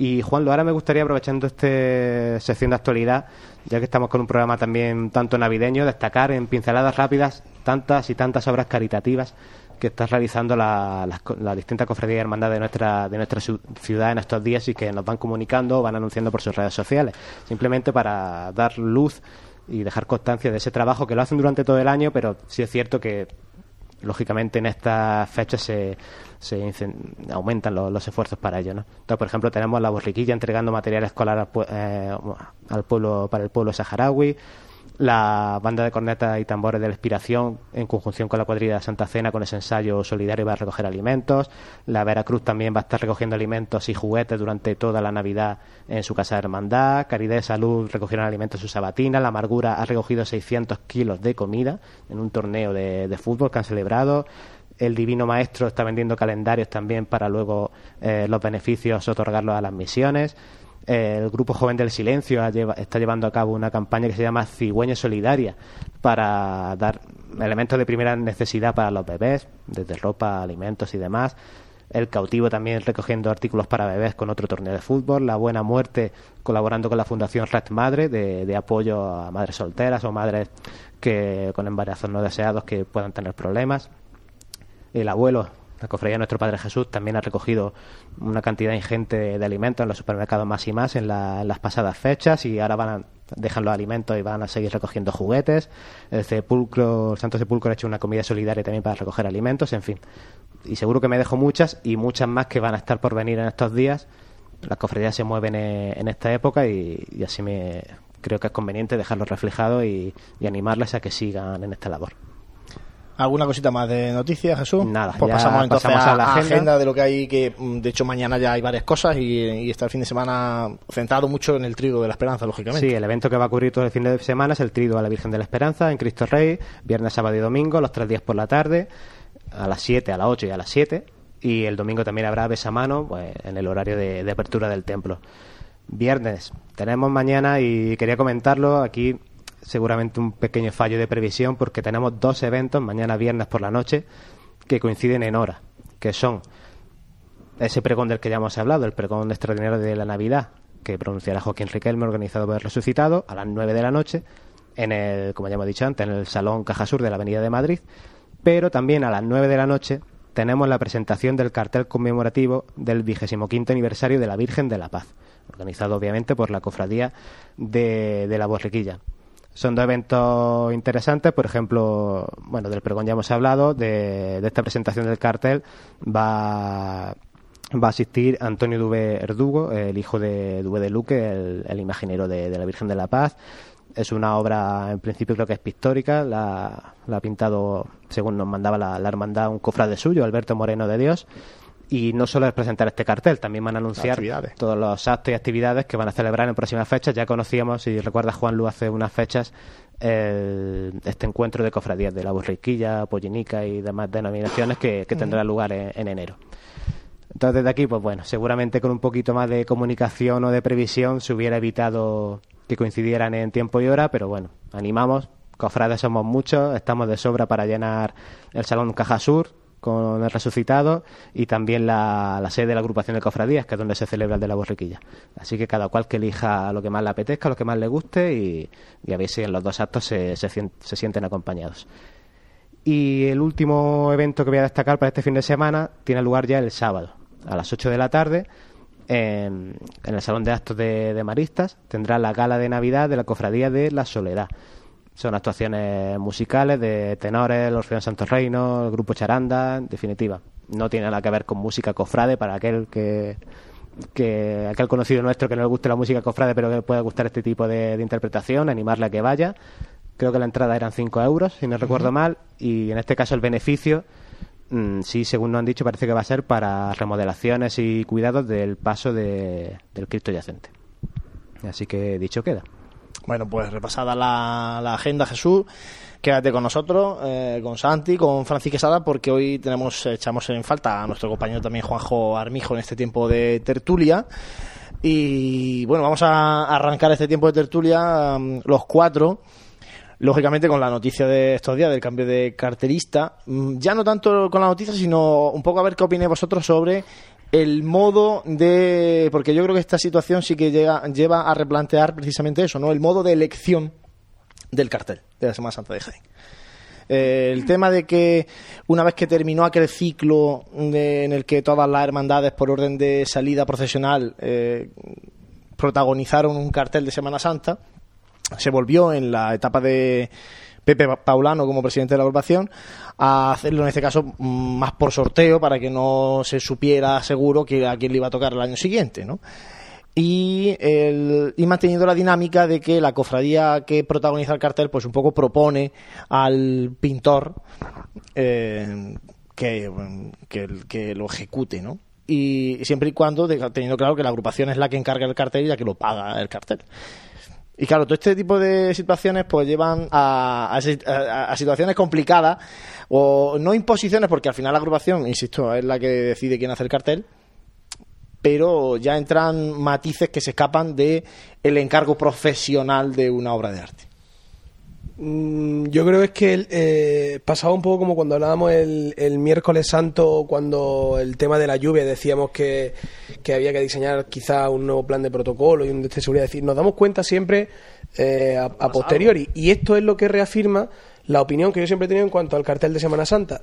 Y Juan, ahora me gustaría, aprovechando esta sección de actualidad, ya que estamos con un programa también tanto navideño, destacar en pinceladas rápidas tantas y tantas obras caritativas que está realizando la- las las distintas cofradías y hermandades de nuestra, de nuestra ciu- ciudad en estos días y que nos van comunicando, van anunciando por sus redes sociales, simplemente para dar luz y dejar constancia de ese trabajo que lo hacen durante todo el año, pero sí es cierto que lógicamente en estas fechas se, se aumentan los, esfuerzos para ello. ¿no? Entonces, por ejemplo, tenemos la borriquilla entregando material escolar al, eh, al pueblo para el pueblo saharaui, la banda de cornetas y tambores de la Inspiración en conjunción con la cuadrilla de Santa Cena con ese ensayo solidario va a recoger alimentos, la Veracruz también va a estar recogiendo alimentos y juguetes durante toda la Navidad en su casa de hermandad, Caridad de Salud recogieron alimentos en su sabatina, la Amargura ha recogido 600 kilos de comida en un torneo de, de fútbol que han celebrado, el Divino Maestro está vendiendo calendarios también para luego eh, los beneficios otorgarlos a las misiones. El Grupo Joven del Silencio está llevando a cabo una campaña que se llama Cigüeña Solidaria para dar elementos de primera necesidad para los bebés, desde ropa, alimentos y demás. El cautivo también recogiendo artículos para bebés con otro torneo de fútbol. La Buena Muerte colaborando con la Fundación Red Madre de, de apoyo a madres solteras o madres que con embarazos no deseados que puedan tener problemas. El abuelo, la cofradía de nuestro Padre Jesús, también ha recogido una cantidad ingente de, alimentos en los supermercados más y más en, la- en las pasadas fechas y ahora van a, dejan los alimentos y van a seguir recogiendo juguetes. El sepulcro, el Santo Sepulcro ha hecho una comida solidaria también para recoger alimentos, en fin. Y seguro que me dejo muchas y muchas más que van a estar por venir en estos días. Las cofradías se mueven eh, en esta época y, y así me creo que es conveniente dejarlo reflejado y, y animarles a que sigan en esta labor. ¿Alguna cosita más de noticias, Jesús? Nada, Pues pasamos entonces pasamos a, a la agenda. agenda de lo que hay, que mm, de hecho mañana ya hay varias cosas y, y está el fin de semana centrado mucho en el trigo de la esperanza, lógicamente. Sí, el evento que va a ocurrir todo el fin de semana es el Triduo a la Virgen de la Esperanza en Cristo Rey, viernes, sábado y domingo, los tres días por la tarde, a las 7, a las 8 y a las 7. Y el domingo también habrá besamano pues, en el horario de, de apertura del templo. Viernes, tenemos mañana y quería comentarlo aquí seguramente un pequeño fallo de previsión porque tenemos dos eventos mañana viernes por la noche que coinciden en hora, que son ese pregón del que ya hemos hablado, el pregón extraordinario de la Navidad, que pronunciará Joaquín Riquelme, organizado por el Resucitado, a las 9 de la noche, en el, como ya hemos dicho antes, en el Salón Caja Sur de la Avenida de Madrid, pero también a las 9 de la noche tenemos la presentación del cartel conmemorativo del 25 aniversario de la Virgen de la Paz, organizado obviamente por la Cofradía de, de la Borriquilla. Son dos eventos interesantes, por ejemplo, bueno, del pregón ya hemos hablado, de, esta presentación del cartel va, va a asistir Antonio Duve Erdugo, el hijo de Duve de Luque, el, imaginero de, la Virgen de la Paz. Es una obra, en principio creo que es pictórica, la, la ha pintado, según nos mandaba la, la hermandad, un cofrade suyo, Alberto Moreno de Dios. Y no solo es presentar este cartel, también van a anunciar todos los actos y actividades que van a celebrar en próximas fechas. Ya conocíamos, si recuerda Juan Lu hace unas fechas, el- este encuentro de cofradías de la Borriquilla, Pollinica y demás denominaciones que, que tendrá lugar en, en enero. Entonces, desde aquí, pues bueno, seguramente con un poquito más de comunicación o de previsión se hubiera evitado que coincidieran en tiempo y hora, pero bueno, animamos. Cofrades somos muchos, estamos de sobra para llenar el Salón Caja Sur con el resucitado y también la, la sede de la agrupación de cofradías, que es donde se celebra el de la borriquilla. Así que cada cual que elija lo que más le apetezca, lo que más le guste y, a ver si en los dos actos se, se, sien- se sienten acompañados. Y el último evento que voy a destacar para este fin de semana tiene lugar ya el sábado, a las 8 de la tarde, en, en el Salón de Actos de Maristas. Tendrá la gala de Navidad de la Cofradía de la Soledad. Son actuaciones musicales de tenores, el Orfeón Santo Reino, el Grupo Charanda, en definitiva. No tiene nada que ver con música cofrade para aquel que, que aquel conocido nuestro que no le guste la música cofrade pero que le pueda gustar este tipo de, de interpretación, animarle a que vaya. Creo que la entrada eran 5 euros, si no recuerdo mal, y en este caso el beneficio, mm, sí, según nos han dicho, parece que va a ser para remodelaciones y cuidados del paso de- del Cristo yacente. Así que dicho queda. Bueno, pues repasada la, agenda, Jesús. Quédate con nosotros, eh, con Santi, con Francis Quesada, porque hoy tenemos, echamos en falta a nuestro compañero también Juanjo Armijo en este tiempo de tertulia. Y bueno, vamos a arrancar este tiempo de tertulia mm, los cuatro, lógicamente con la noticia de estos días del cambio de carterista. Mm, Ya no tanto con la noticia, sino un poco a ver qué opináis vosotros sobre el modo de. Porque yo creo que esta situación sí que llega, lleva a replantear precisamente eso, ¿no? El modo de elección del cartel de la Semana Santa de Jaén. Eh, el tema de que una vez que terminó aquel ciclo de- en el que todas las hermandades, por orden de salida procesional, eh, protagonizaron un cartel de Semana Santa, se volvió en la etapa de Pepe Paulano como presidente de la agrupación a hacerlo en este caso más por sorteo para que no se supiera seguro que a quién le iba a tocar el año siguiente, ¿no? Y, el, y manteniendo la dinámica de que la cofradía que protagoniza el cartel pues un poco propone al pintor eh, que, que, lo ejecute, ¿no? Y siempre y cuando teniendo claro que la agrupación es la que encarga el cartel y la que lo paga el cartel. Y claro, todo este tipo de situaciones pues llevan a, a si- a- a situaciones complicadas o no imposiciones porque al final la agrupación, insisto, es la que decide quién hace el cartel, pero ya entran matices que se escapan de el encargo profesional de una obra de arte. Mm, Yo creo es que eh, pasaba un poco como cuando hablábamos el, el miércoles santo, cuando el tema de la lluvia decíamos que, que había que diseñar quizá un nuevo plan de protocolo y un de seguridad. Es decir, nos damos cuenta siempre eh, a, a posteriori. Y esto es lo que reafirma la opinión que yo siempre he tenido en cuanto al cartel de Semana Santa.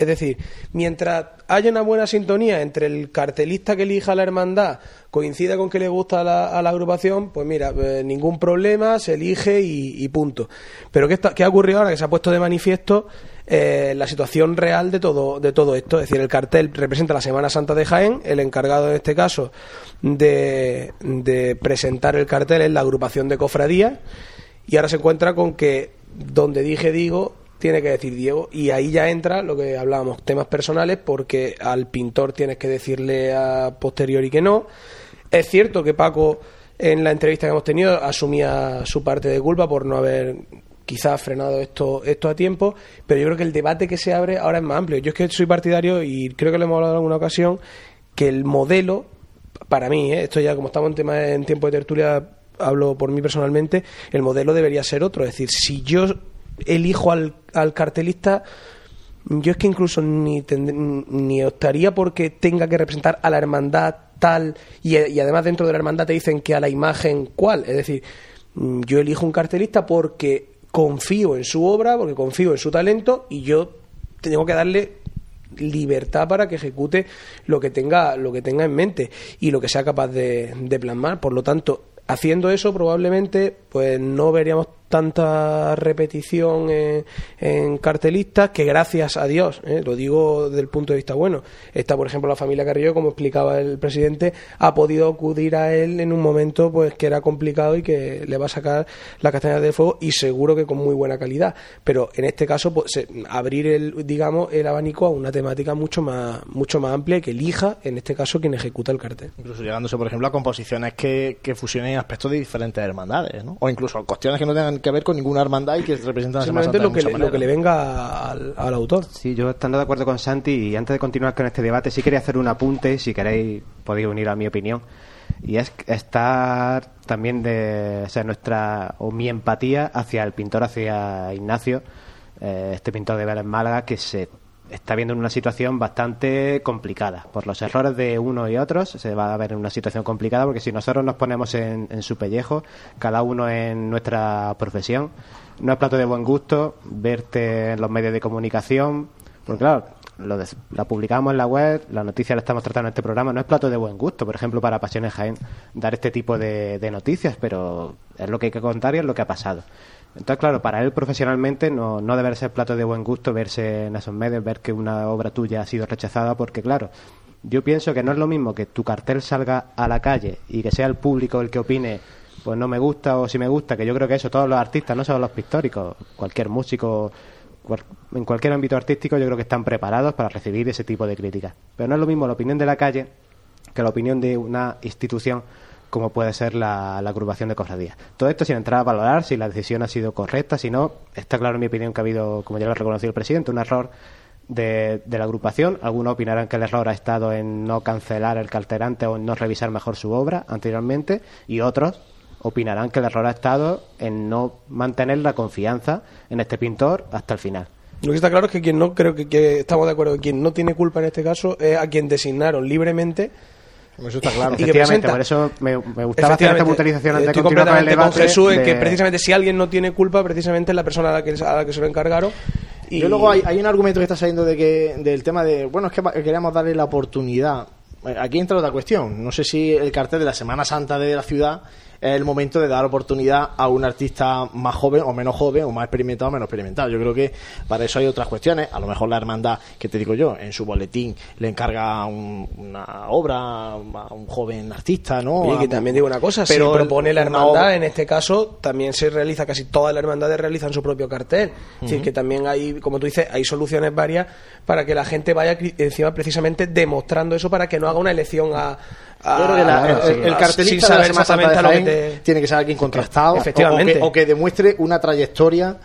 Es decir, mientras haya una buena sintonía entre el cartelista que elija la hermandad, coincida con que le gusta a la, agrupación, pues mira, eh, ningún problema, se elige y, punto. Pero ¿qué, está- ha ocurrido ahora? Que se ha puesto de manifiesto eh, la situación real de todo, de todo esto. Es decir, el cartel representa la Semana Santa de Jaén, el encargado en este caso de, de presentar el cartel es la agrupación de cofradías, y ahora se encuentra con que donde dije digo tiene que decir Diego y ahí ya entra lo que hablábamos temas personales porque al pintor tienes que decirle a posteriori que no es cierto que Paco en la entrevista que hemos tenido asumía su parte de culpa por no haber quizás frenado esto esto a tiempo pero yo creo que el debate que se abre ahora es más amplio yo es que soy partidario y creo que lo hemos hablado en alguna ocasión que el modelo para mí, ¿eh? esto ya como estamos en tema en tiempo de tertulia, hablo por mí personalmente, el modelo debería ser otro. Es decir, si yo elijo al, cartelista, yo es que incluso ni, ni optaría porque tenga que representar a la hermandad tal y, y además dentro de la hermandad te dicen que a la imagen cuál. Es decir, mm, yo elijo un cartelista porque confío en su obra, porque confío en su talento y yo tengo que darle libertad para que ejecute lo que tenga lo que tenga en mente y lo que sea capaz de, de plasmar por lo tanto haciendo eso probablemente pues no veríamos tanta repetición en, en cartelistas que gracias a Dios ¿eh? lo digo desde el punto de vista bueno está por ejemplo la familia Carrillo como explicaba el presidente ha podido acudir a él en un momento pues que era complicado y que le va a sacar las castañas de fuego y seguro que con muy buena calidad pero en este caso pues, abrir el digamos el abanico a una temática mucho más mucho más amplia y que elija en este caso quien ejecuta el cartel Incluso llegándose, por ejemplo, a composiciones que, que fusionen aspectos de diferentes hermandades. O incluso cuestiones que no tengan que ver con ninguna hermandad y que representan a Semana simplemente Santa lo de que, mucha le, lo que le venga al, al autor. Sí, yo estando de acuerdo con Santi y antes de continuar con este debate sí quería hacer un apunte, si queréis podéis unir a mi opinión y es estar también de o sea, nuestra o mi empatía hacia el pintor, hacia Ignacio, eh, este pintor de Vélez Málaga que se está viendo en una situación bastante complicada por los errores de uno y otros se va a ver en una situación complicada porque si nosotros nos ponemos en, su pellejo cada uno en nuestra profesión no es plato de buen gusto verte en los medios de comunicación porque claro lo des- la publicamos en la web, la noticia la estamos tratando en este programa, no es plato de buen gusto, por ejemplo, para Pasiones Jaén, dar este tipo de, de noticias, pero es lo que hay que contar y es lo que ha pasado. Entonces, claro, para él profesionalmente no, no debe ser plato de buen gusto verse en esos medios, ver que una obra tuya ha sido rechazada, porque claro, yo pienso que no es lo mismo que tu cartel salga a la calle y que sea el público el que opine, pues no me gusta o si me gusta, que yo creo que eso todos los artistas, no solo los pictóricos, cualquier músico, cual- en cualquier ámbito artístico yo creo que están preparados para recibir ese tipo de críticas. Pero no es lo mismo la opinión de la calle que la opinión de una institución como puede ser la, agrupación de cofradías. Todo esto sin entrar a valorar si la decisión ha sido correcta, si no, está claro en mi opinión que ha habido, como ya lo ha reconocido el presidente, un error de, de la agrupación. Algunos opinarán que el error ha estado en no cancelar el cartel antes o en no revisar mejor su obra anteriormente y otros opinarán que el error ha estado en no mantener la confianza en este pintor hasta el final. Lo que está claro es que quien no, creo que, que estamos de acuerdo, quien no tiene culpa en este caso es a quien designaron libremente Eso está claro. Y que Efectivamente, presenta. por eso me, me gustaba hacer esta puntualización antes de estoy continuar con el completamente con debate. Jesús en que de- precisamente si alguien no tiene culpa, precisamente es la persona a la que, a la que se lo encargaron. Y Yo luego hay, hay un argumento que está saliendo de que del tema de, bueno, es que va- queríamos darle la oportunidad. Eh, Aquí entra otra cuestión. No sé si el cartel de la Semana Santa de la ciudad es el momento de dar oportunidad a un artista más joven o menos joven, o más experimentado o menos experimentado. Yo creo que para eso hay otras cuestiones. A lo mejor la hermandad, que te digo yo, en su boletín le encarga un- una obra a un joven artista, ¿no? Oye, que también digo una cosa, pero si propone la hermandad, en este caso también se realiza, casi todas las hermandades realizan su propio cartel. Es decir, que también hay, como tú dices, hay soluciones varias para que la gente vaya encima precisamente demostrando eso para que no haga una elección a... a- Yo creo que la- el, el a- cartelista sin de la saber Semana Santa de exactamente a lo Jaén que te... tiene que ser alguien contrastado Efectivamente. O, que, o que demuestre una trayectoria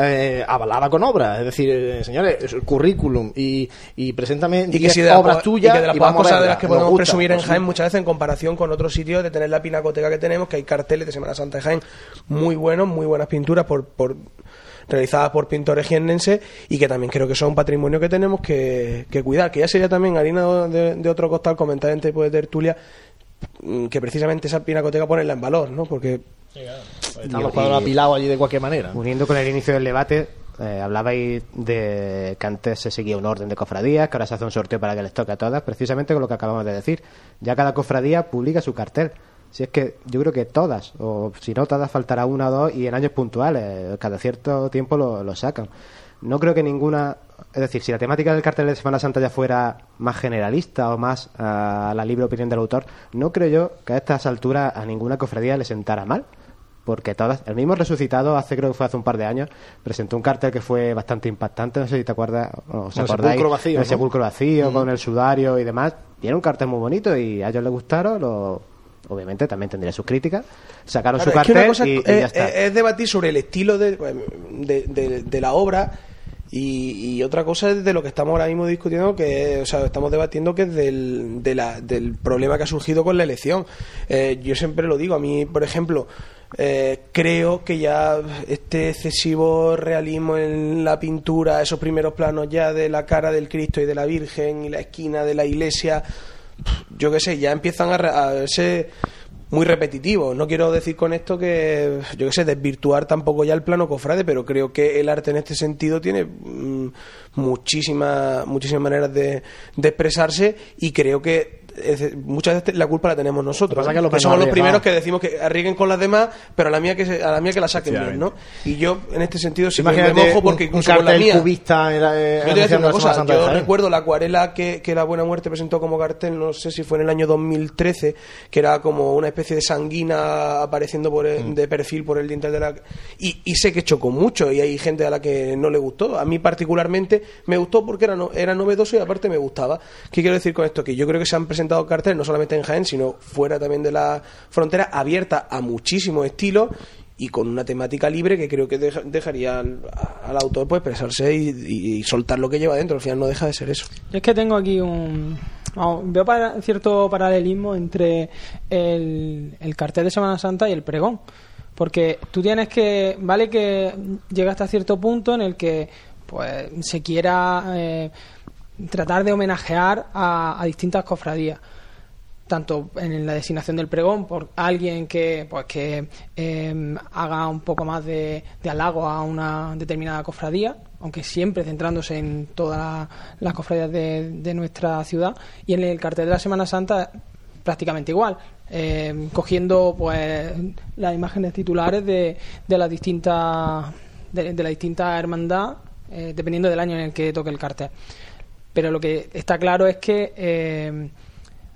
eh, avalada con obras. Es decir, eh, señores, es el currículum y, y preséntame y que 10 si de obras tuyas y que de las y pocas vamos cosas de las que podemos gusta, presumir en sí. Jaén muchas veces en comparación con otros sitios de tener la pinacoteca que tenemos que hay carteles de Semana Santa de Jaén muy buenos muy buenas pinturas por, por realizadas por pintores jiennenses y que también creo que son un patrimonio que tenemos que, que cuidar que ya sería también harina de, de otro costal comentar en tiempo de tertulia mm, que precisamente esa pinacoteca ponerla en valor ¿no? porque Están los cuadros apilados allí de cualquier manera. Uniendo con el inicio del debate, eh, hablabais de que antes se seguía un orden de cofradías, que ahora se hace un sorteo para que les toque a todas, precisamente con lo que acabamos de decir. Ya cada cofradía publica su cartel. Si es que yo creo que todas, o si no todas, faltará una o dos y en años puntuales, cada cierto tiempo lo, lo sacan. No creo que ninguna, es decir, si la temática del cartel de Semana Santa ya fuera más generalista o más a la libre opinión del autor, no creo yo que a estas alturas a ninguna cofradía le sentara mal porque todas, el mismo resucitado hace creo que fue hace un par de años presentó un cartel que fue bastante impactante no sé si te acuerdas o os El acordáis sepulcro vacío, el ¿no? sepulcro vacío Mm. con el sudario y demás y era un cartel muy bonito y a ellos les gustaron lo- obviamente también tendría sus críticas sacaron Claro, su es que cartel cosa y, es, ya está es- es debatir sobre el estilo de, de, de- de la obra y, y otra cosa es de lo que estamos ahora mismo discutiendo, que o sea, estamos debatiendo que es del, de la- del problema que ha surgido con la elección. Eh, yo siempre lo digo, a mí, por ejemplo, eh, creo que ya este excesivo realismo en la pintura, esos primeros planos ya de la cara del Cristo y de la Virgen y la esquina de la iglesia, yo qué sé, ya empiezan a, a verse muy repetitivos. No quiero decir con esto que, yo qué sé, desvirtuar tampoco ya el plano cofrade, pero creo que el arte en este sentido tiene mm, muchísimas muchísimas maneras de expresarse y creo que es- muchas veces la culpa la tenemos nosotros. Lo que pasa es que ¿no? que somos los primeros que decimos que arriesguen con las demás, pero a la mía que, se- a la mía que la saquen bien, ¿no? Y yo en este sentido sí me mojo porque un, un incluso con la mía cubista eh, yo te voy a decir una cosa, yo Jaén. recuerdo la acuarela que, que La Buena Muerte presentó como cartel, no sé si fue en el año 2013, que era como una especie de sanguina apareciendo por el- de perfil por el dintel de la... Y, y sé que chocó mucho y hay gente a la que no le gustó. A mí particularmente me gustó porque era, no- era novedoso y aparte me gustaba. ¿Qué quiero decir con esto? Que yo creo que se han presentado carteles no solamente en Jaén, sino fuera también de la frontera, abierta a muchísimos estilos y con una temática libre que creo que deja- dejaría al, autor pues expresarse y, soltar lo que lleva dentro. Al final no deja de ser eso. Es que tengo aquí un. veo para- cierto paralelismo entre el, el cartel de Semana Santa y el pregón. Porque tú tienes que. Vale que llega hasta cierto punto en el que pues se quiera eh, tratar de homenajear a, a distintas cofradías tanto en la designación del pregón por alguien que pues que eh, haga un poco más de, halago a una determinada cofradía aunque siempre centrándose en todas la- las cofradías de, nuestra ciudad y en el cartel de la Semana Santa prácticamente igual eh, cogiendo pues las imágenes titulares de, de las distintas de, de la distinta hermandad eh, dependiendo del año en el que toque el cartel pero lo que está claro es que eh,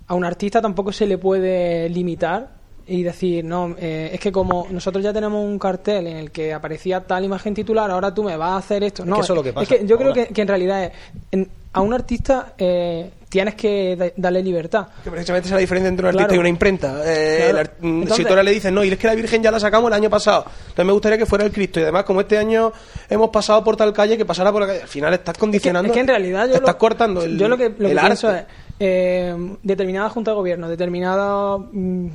a un artista tampoco se le puede limitar y decir, no, eh, es que como nosotros ya tenemos un cartel en el que aparecía tal imagen titular, ahora tú me vas a hacer esto. Es no, que eso es lo que pasa que yo creo que, que en realidad es, en- a un artista eh, tienes que da- darle libertad. Que precisamente esa es la diferencia entre un artista Claro. y una imprenta. Eh, Claro. el art- mm, Entonces- si tú ahora le dices, no, y es que la Virgen ya la sacamos el año pasado, entonces me gustaría que fuera el Cristo. Y además, como este año hemos pasado por tal calle, que pasara por la calle. Al final estás condicionando. Es que en realidad yo estás lo, cortando el, yo lo que, lo que el pienso arte. es eh, determinada junta de gobierno, determinadas mm,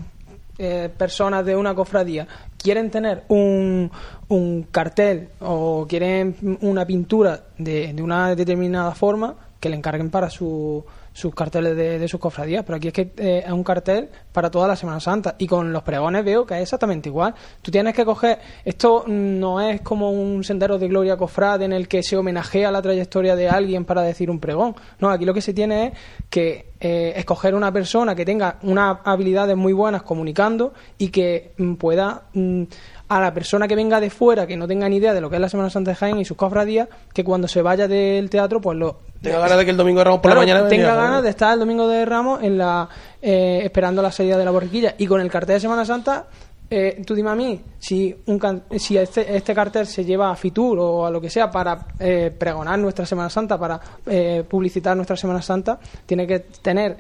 eh, personas de una cofradía quieren tener un, un cartel o quieren una pintura de, de una determinada forma que le encarguen para su, sus carteles de, sus cofradías, pero aquí es que eh, es un cartel para toda la Semana Santa y con los pregones veo que es exactamente igual. Tú tienes que coger, esto no es como un sendero de gloria cofrade en el que se homenajea la trayectoria de alguien para decir un pregón. No, aquí lo que se tiene es que eh, escoger una persona que tenga unas habilidades muy buenas comunicando y que mm, pueda mm, a la persona que venga de fuera, que no tenga ni idea de lo que es la Semana Santa de Jaén y sus cofradías, que cuando se vaya del teatro, pues lo Tenga ganas de que el domingo de Ramos por Claro, la mañana tenga ganas de estar el domingo de Ramos en la eh, esperando la salida de la borriquilla. Y con el cartel de Semana Santa eh, tú dime a mí si un can- si este, este cartel se lleva a Fitur o a lo que sea para eh, pregonar nuestra Semana Santa para eh, publicitar nuestra Semana Santa tiene que tener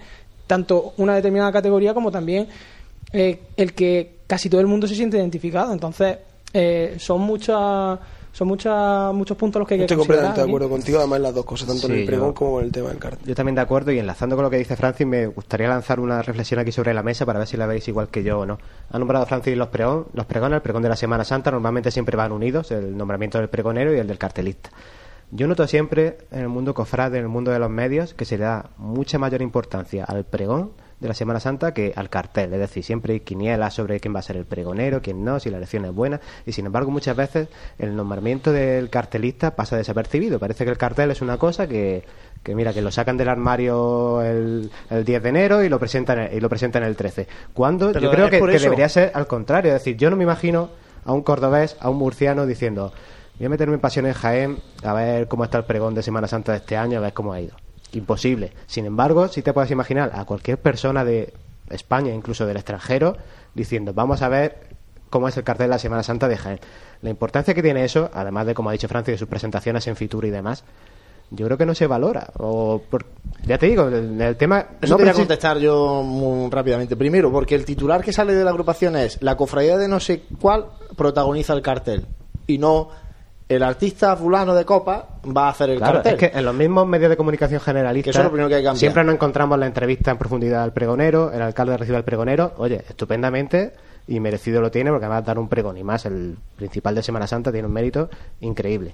tanto una determinada categoría como también eh, el que casi todo el mundo se siente identificado entonces eh, son muchas son muchas muchos puntos los que hay que Estoy completamente de acuerdo contigo, además en las dos cosas, tanto en el pregón yo- como en el tema del cartel. Yo también de acuerdo y enlazando con lo que dice Francis, me gustaría lanzar una reflexión aquí sobre la mesa para ver si la veis igual que yo o no. Ha nombrado Francis los, pregón, los pregones, el pregón de la Semana Santa normalmente siempre van unidos, el nombramiento del pregonero y el del cartelista. Yo noto siempre en el mundo cofrade, en el mundo de los medios, que se le da mucha mayor importancia al pregón de la Semana Santa que al cartel. Es decir, siempre hay quinielas sobre quién va a ser el pregonero, quién no, si la elección es buena. Y sin embargo, muchas veces el nombramiento del cartelista pasa desapercibido. Parece que el cartel es una cosa que, que mira, que lo sacan del armario el, el 10 de enero y lo presentan, y lo presentan el 13. Cuando Pero yo creo que, que debería ser al contrario. Es decir, yo no me imagino a un cordobés, a un murciano diciendo voy a meterme en pasión en Jaén a ver cómo está el pregón de Semana Santa de este año, a ver cómo ha ido. Imposible. Sin embargo, si te puedes imaginar a cualquier persona de España, incluso del extranjero, diciendo vamos a ver cómo es el cartel de la Semana Santa de Jaén. La importancia que tiene eso, además de, como ha dicho Francis, de sus presentaciones en Fitur y demás, yo creo que no se valora. O por- ya te digo, el, el tema... Eso no voy a contestar yo muy rápidamente. Primero, porque el titular que sale de la agrupación es la cofradía de no sé cuál protagoniza el cartel y no el artista fulano de copa va a hacer el Claro, cartel. es que en los mismos medios de comunicación generalistas Que eso es lo primero que hay que cambiar. siempre nos encontramos la entrevista en profundidad al pregonero, el alcalde recibe al pregonero, oye, estupendamente y merecido lo tiene porque además dar un pregón y más el principal de Semana Santa tiene un mérito increíble.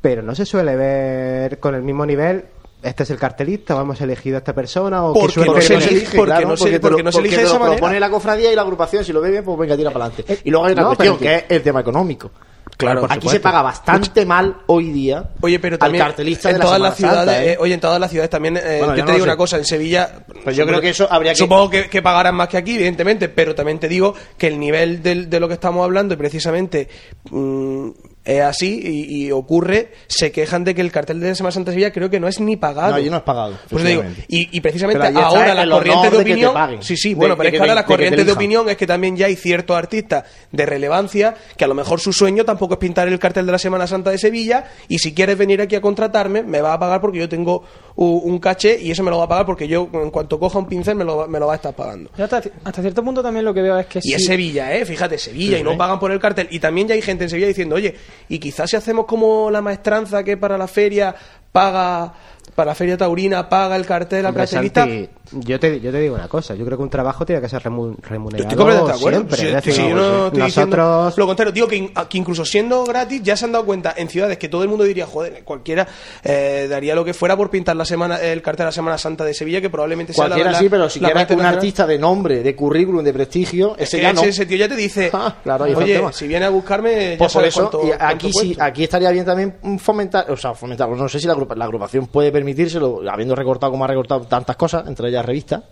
Pero no se suele ver con el mismo nivel este es el cartelista, vamos a elegir a esta persona o Porque suerte no se elige, porque no se- porque lo- no se elige de lo esa manera. propone la cofradía y la agrupación, si lo ve bien, pues venga, tira para adelante. Y luego hay una no, cuestión, que es el tema económico. Claro, Aquí supuesto. se paga bastante mal hoy día Oye, pero también al cartelista en de la todas las ciudades, Santa, ¿eh? eh, oye, en todas las ciudades también. eh, Bueno, yo yo te digo una cosa, en Sevilla. Pues yo creo que eso habría que- Supongo que, que pagarán más que aquí, evidentemente, pero también te digo que el nivel del- de lo que estamos hablando, y precisamente mm, es así y, y ocurre, se quejan de que el cartel de Semana Santa de Sevilla creo que no es ni pagado. No, allí no es pagado, Pues te digo, y, y precisamente ahora las corrientes de de opinión. paguen, sí, sí, de- bueno, de pero es que ahora las de corrientes de opinión es que también ya hay ciertos artistas de relevancia que a lo mejor su sueño tampoco es pintar el cartel de la Semana Santa de Sevilla y si quieres venir aquí a contratarme me va a pagar porque yo tengo un caché y eso me lo va a pagar porque yo en cuanto coja un pincel me lo, va- me lo va a estar pagando. Yo hasta, hasta cierto punto también lo que veo es que Y sí- es Sevilla, ¿eh? Fíjate, Sevilla, Sí, y no pagan por el cartel. Y también ya hay gente en Sevilla diciendo, oye, y quizás si hacemos como la maestranza que para la feria paga, para la feria taurina paga el cartel al cartelista. Santi, yo te, yo te digo una cosa, yo creo que un trabajo tiene que ser remu- remunerado Estoy completamente de acuerdo. siempre. Decir, sí, yo no estoy diciendo nosotros lo contrario. Digo que, in- que incluso siendo gratis ya se han dado cuenta en ciudades que todo el mundo diría, joder, cualquiera eh, daría lo que fuera por pintar la semana el cartel de la Semana Santa de Sevilla, que probablemente sea la- Cualquiera la, sí, pero si la quieres un artista de nombre, de currículum, de prestigio, Es ese que ya no. ese, ese tío ya te dice, Ah, claro, oye, si viene a buscarme, ya Pues sabes eso, cuánto- y cuánto aquí sí, aquí estaría bien también fomentar, o sea, fomentar, no sé si la, la agrupación puede permitírselo, habiendo recortado como ha recortado tantas cosas, entre ellas revistas,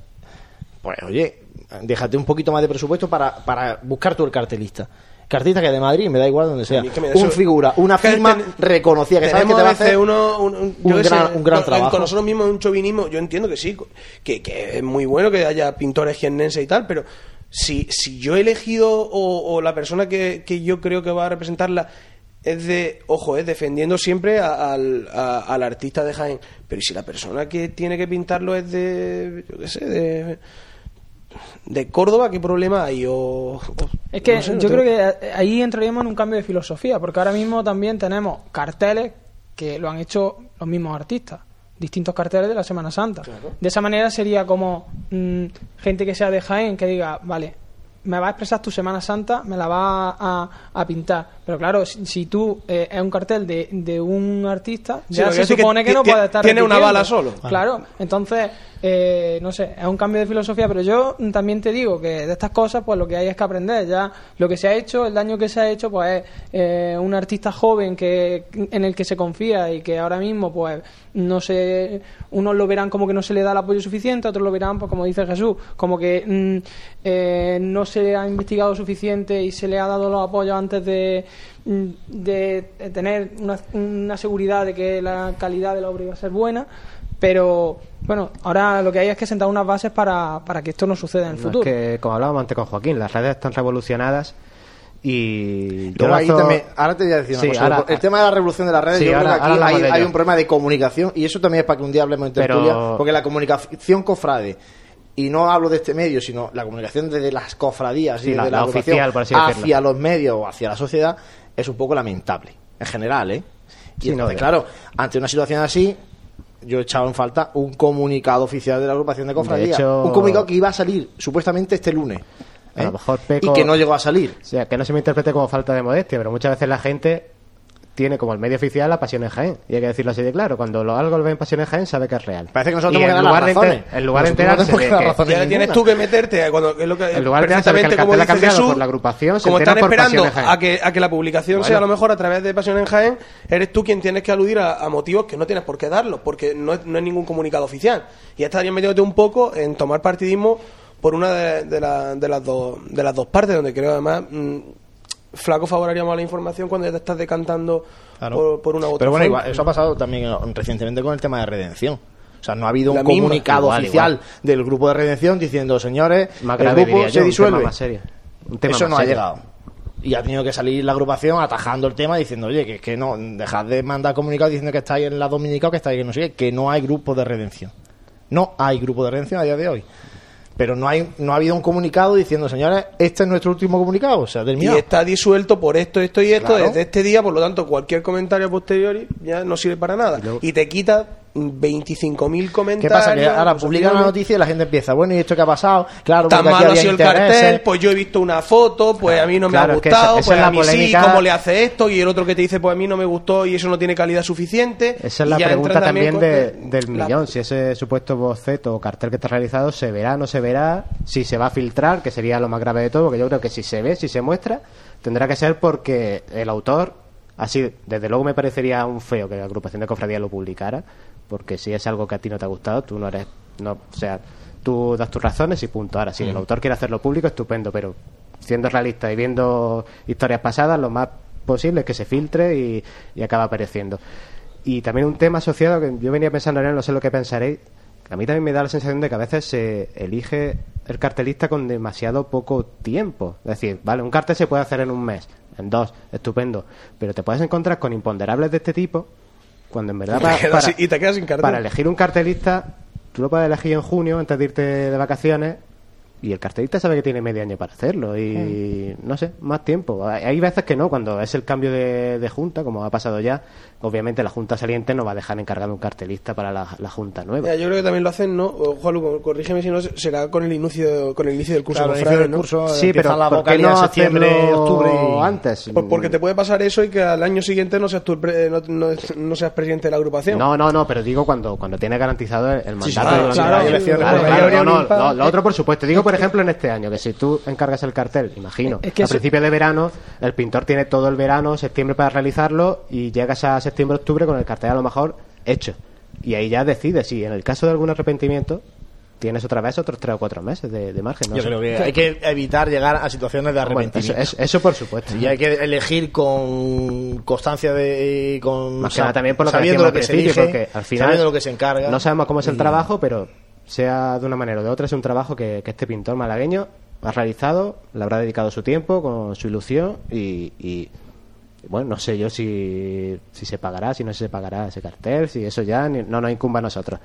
pues oye, déjate un poquito más de presupuesto para, para buscar tú el cartelista. Cartelista que de Madrid, me da igual donde sea. Un figura, una firma ten- reconocida que sabes que te va a hacer uno, un, un- yo un qué sé, gran- un gran con- trabajo. Con nosotros mismos un chauvinismo, yo entiendo que sí, que, que es muy bueno que haya pintores jiennenses y tal, pero si, si yo he elegido o, o la persona que, que yo creo que va a representarla es de, ojo, es defendiendo siempre a- al, a- al artista de Jaén, pero ¿y si la persona que tiene que pintarlo es de, yo qué sé, de, de Córdoba, ¿qué problema hay? O, o- Es que no sé, no yo tengo- creo que ahí entraríamos en un cambio de filosofía, porque ahora mismo también tenemos carteles que lo han hecho los mismos artistas, distintos carteles de la Semana Santa. De esa manera sería como mm, gente que sea de Jaén que diga, vale, me va a expresar tu Semana Santa, me la va a, a pintar, Pero claro, si, si tú eh, es un cartel de, de un artista, Sí, ya se que supone que, no puede estar tiene una bala solo. Claro, entonces, eh, no sé, es un cambio de filosofía, pero yo también te digo que de estas cosas, pues lo que hay es que aprender. Ya lo que se ha hecho, el daño que se ha hecho, pues es eh, un artista joven que en el que se confía y que ahora mismo, pues no sé, unos lo verán como que no se le da el apoyo suficiente, otros lo verán, pues como dice Jesús, como que mm, eh, no se ha investigado suficiente y se le ha dado los apoyos antes de, de tener una, una seguridad de que la calidad de la obra iba a ser buena. Pero bueno, ahora lo que hay es que sentar unas bases para, para que esto no suceda en el No, futuro. Es que, como hablábamos antes con Joaquín, las redes están revolucionadas y... yo ahí también, ahora te voy a decir una Sí, cosa. ahora- el tema de la revolución de las redes, Sí, yo ahora- creo que aquí hay, hay un problema de comunicación y eso también es para que un día hablemos en Pero- tertulia, porque la comunicación cofrade, y no hablo de este medio, sino la comunicación desde las cofradías Sí, y la- de la, la agrupación oficial, por así hacia los medios o hacia la sociedad, es un poco lamentable, en general, ¿eh? Y Sí, entonces, claro, ante una situación así, yo he echado en falta un comunicado oficial de la agrupación de cofradías. hecho- Un comunicado que iba a salir supuestamente este lunes. A ¿eh? lo mejor peco- Y que no llegó a salir. O sea, que no se me interprete como falta de modestia, pero muchas veces la gente tiene como el medio oficial la pasión en Jaén. Y hay que decirlo así de claro. Cuando lo, algo lo ve en pasión en Jaén, sabe que es real. Parece que nosotros Y tenemos que en las lugar razones. En lugar de Nosotros no enterarse de que ahora tienes tú que meterte cuando es lo que En lugar de saber que el perfectamente como cartel ha dice cambiado Jesús, por la agrupación, se como entera están por esperando Pasión en Jaén. a que, a que la publicación Bueno. sea a lo mejor a través de Pasión en Jaén, eres tú quien tienes que aludir a, a motivos que no tienes por qué darlos, porque no es, no es ningún comunicado oficial. Y estarías metiéndote un poco en tomar partidismo por una de, de la- de las dos de las dos partes, donde creo además mm, flaco favoraríamos a la información cuando ya te estás decantando Claro. por, por una u otra Pero bueno, igual, eso ha pasado también eh, recientemente con el tema de redención. O sea, no ha habido un misma. comunicado Igual, oficial igual. del grupo de redención diciendo, señores, Más el grave, grupo se yo, un disuelve. tema más serio. Un tema eso más no ha llegado. Y ha tenido que salir la agrupación atajando el tema diciendo, oye, que, que no, dejad de mandar comunicados diciendo que estáis en la Dominica o que estáis en no sé qué, que no hay grupo de redención. No hay grupo de redención a día de hoy. Pero no hay no ha habido un comunicado diciendo, señores, este es nuestro último comunicado. O sea, y terminado. está disuelto por esto, esto y esto Claro. desde este día, por lo tanto, cualquier comentario posterior ya no sirve para nada. Y, te quita 25.000 ¿Qué comentarios. pasa? Que ahora pues, publican opiniones. noticia y la gente empieza, bueno, ¿y esto qué ha pasado? Claro, Tan malo ha sido el cartel, pues yo he visto una foto, pues a mí no me Claro, ha es que esa- gustado, esa pues es la a mí polémica. sí, cómo le hace esto, y el otro que te dice, pues a mí no me gustó y eso no tiene calidad suficiente. Esa es la pregunta también con- de- del la- millón. Si ese supuesto boceto o cartel que está realizado se verá, no se verá, si se va a filtrar, que sería lo más grave de todo, porque yo creo que si se ve, si se muestra, tendrá que ser porque el autor, así, desde luego me parecería un feo que la agrupación de cofradías lo publicara, porque si es algo que a ti no te ha gustado, tú no eres, no, o sea, tú das tus razones y punto. Ahora, si el autor quiere hacerlo público, estupendo, pero siendo realista y viendo historias pasadas, lo más posible es que se filtre y, y acaba apareciendo. Y también un tema asociado que yo venía pensando en él, no sé lo que pensaréis, que a mí también me da la sensación de que a veces se elige el cartelista con demasiado poco tiempo. Es decir, vale, un cartel se puede hacer en un mes, en dos, estupendo, pero te puedes encontrar con imponderables de este tipo cuando en verdad Y te para, quedas para- sin- y te quedas sin cartel. para elegir un cartelista tú lo puedes elegir en junio antes de irte de vacaciones y el cartelista sabe que tiene medio año para hacerlo y no sé, más tiempo. Hay hay veces que no, cuando es el cambio de, de junta, como ha pasado ya, obviamente la junta saliente no va a dejar encargado un cartelista para la, la junta nueva. Yo creo que también lo hacen, ¿no? O, Juanlu, corrígeme si no, será con el inicio, con el inicio del curso Claro, de inicio del ¿no? Sí, pero la ¿por qué no en septiembre, octubre y- antes? Pues porque te puede pasar eso y que al año siguiente no seas tú el pre- no, no- no seas presidente de la agrupación. No, no, no, pero digo cuando, cuando tiene garantizado el, el mandato. sí, de claro, claro, Claro, claro, claro, claro, no, lo, otro por supuesto. Digo, por ejemplo, en este año, que si tú encargas el cartel, imagino, Es que a eso- principio de verano, el pintor tiene todo el verano, septiembre para realizarlo y llegas a septiembre, octubre con el cartel a lo mejor hecho. Y ahí ya decides si en el caso de algún arrepentimiento tienes otra vez otros tres o cuatro meses de, de margen. ¿no? Yo sé. creo que hay que evitar llegar a situaciones de Bueno, eso, arrepentimiento. eso- eso por supuesto. Y hay que elegir con constancia de con Más también por lo que lo se elige, porque al final sabiendo lo que se encarga. No sabemos cómo es el Y- trabajo, pero sea de una manera o de otra, es un trabajo que, que este pintor malagueño ha realizado, le habrá dedicado su tiempo con su ilusión y, y, bueno, no sé yo si, se pagará, si no se pagará ese cartel, si eso ya ni- no nos incumba a nosotros.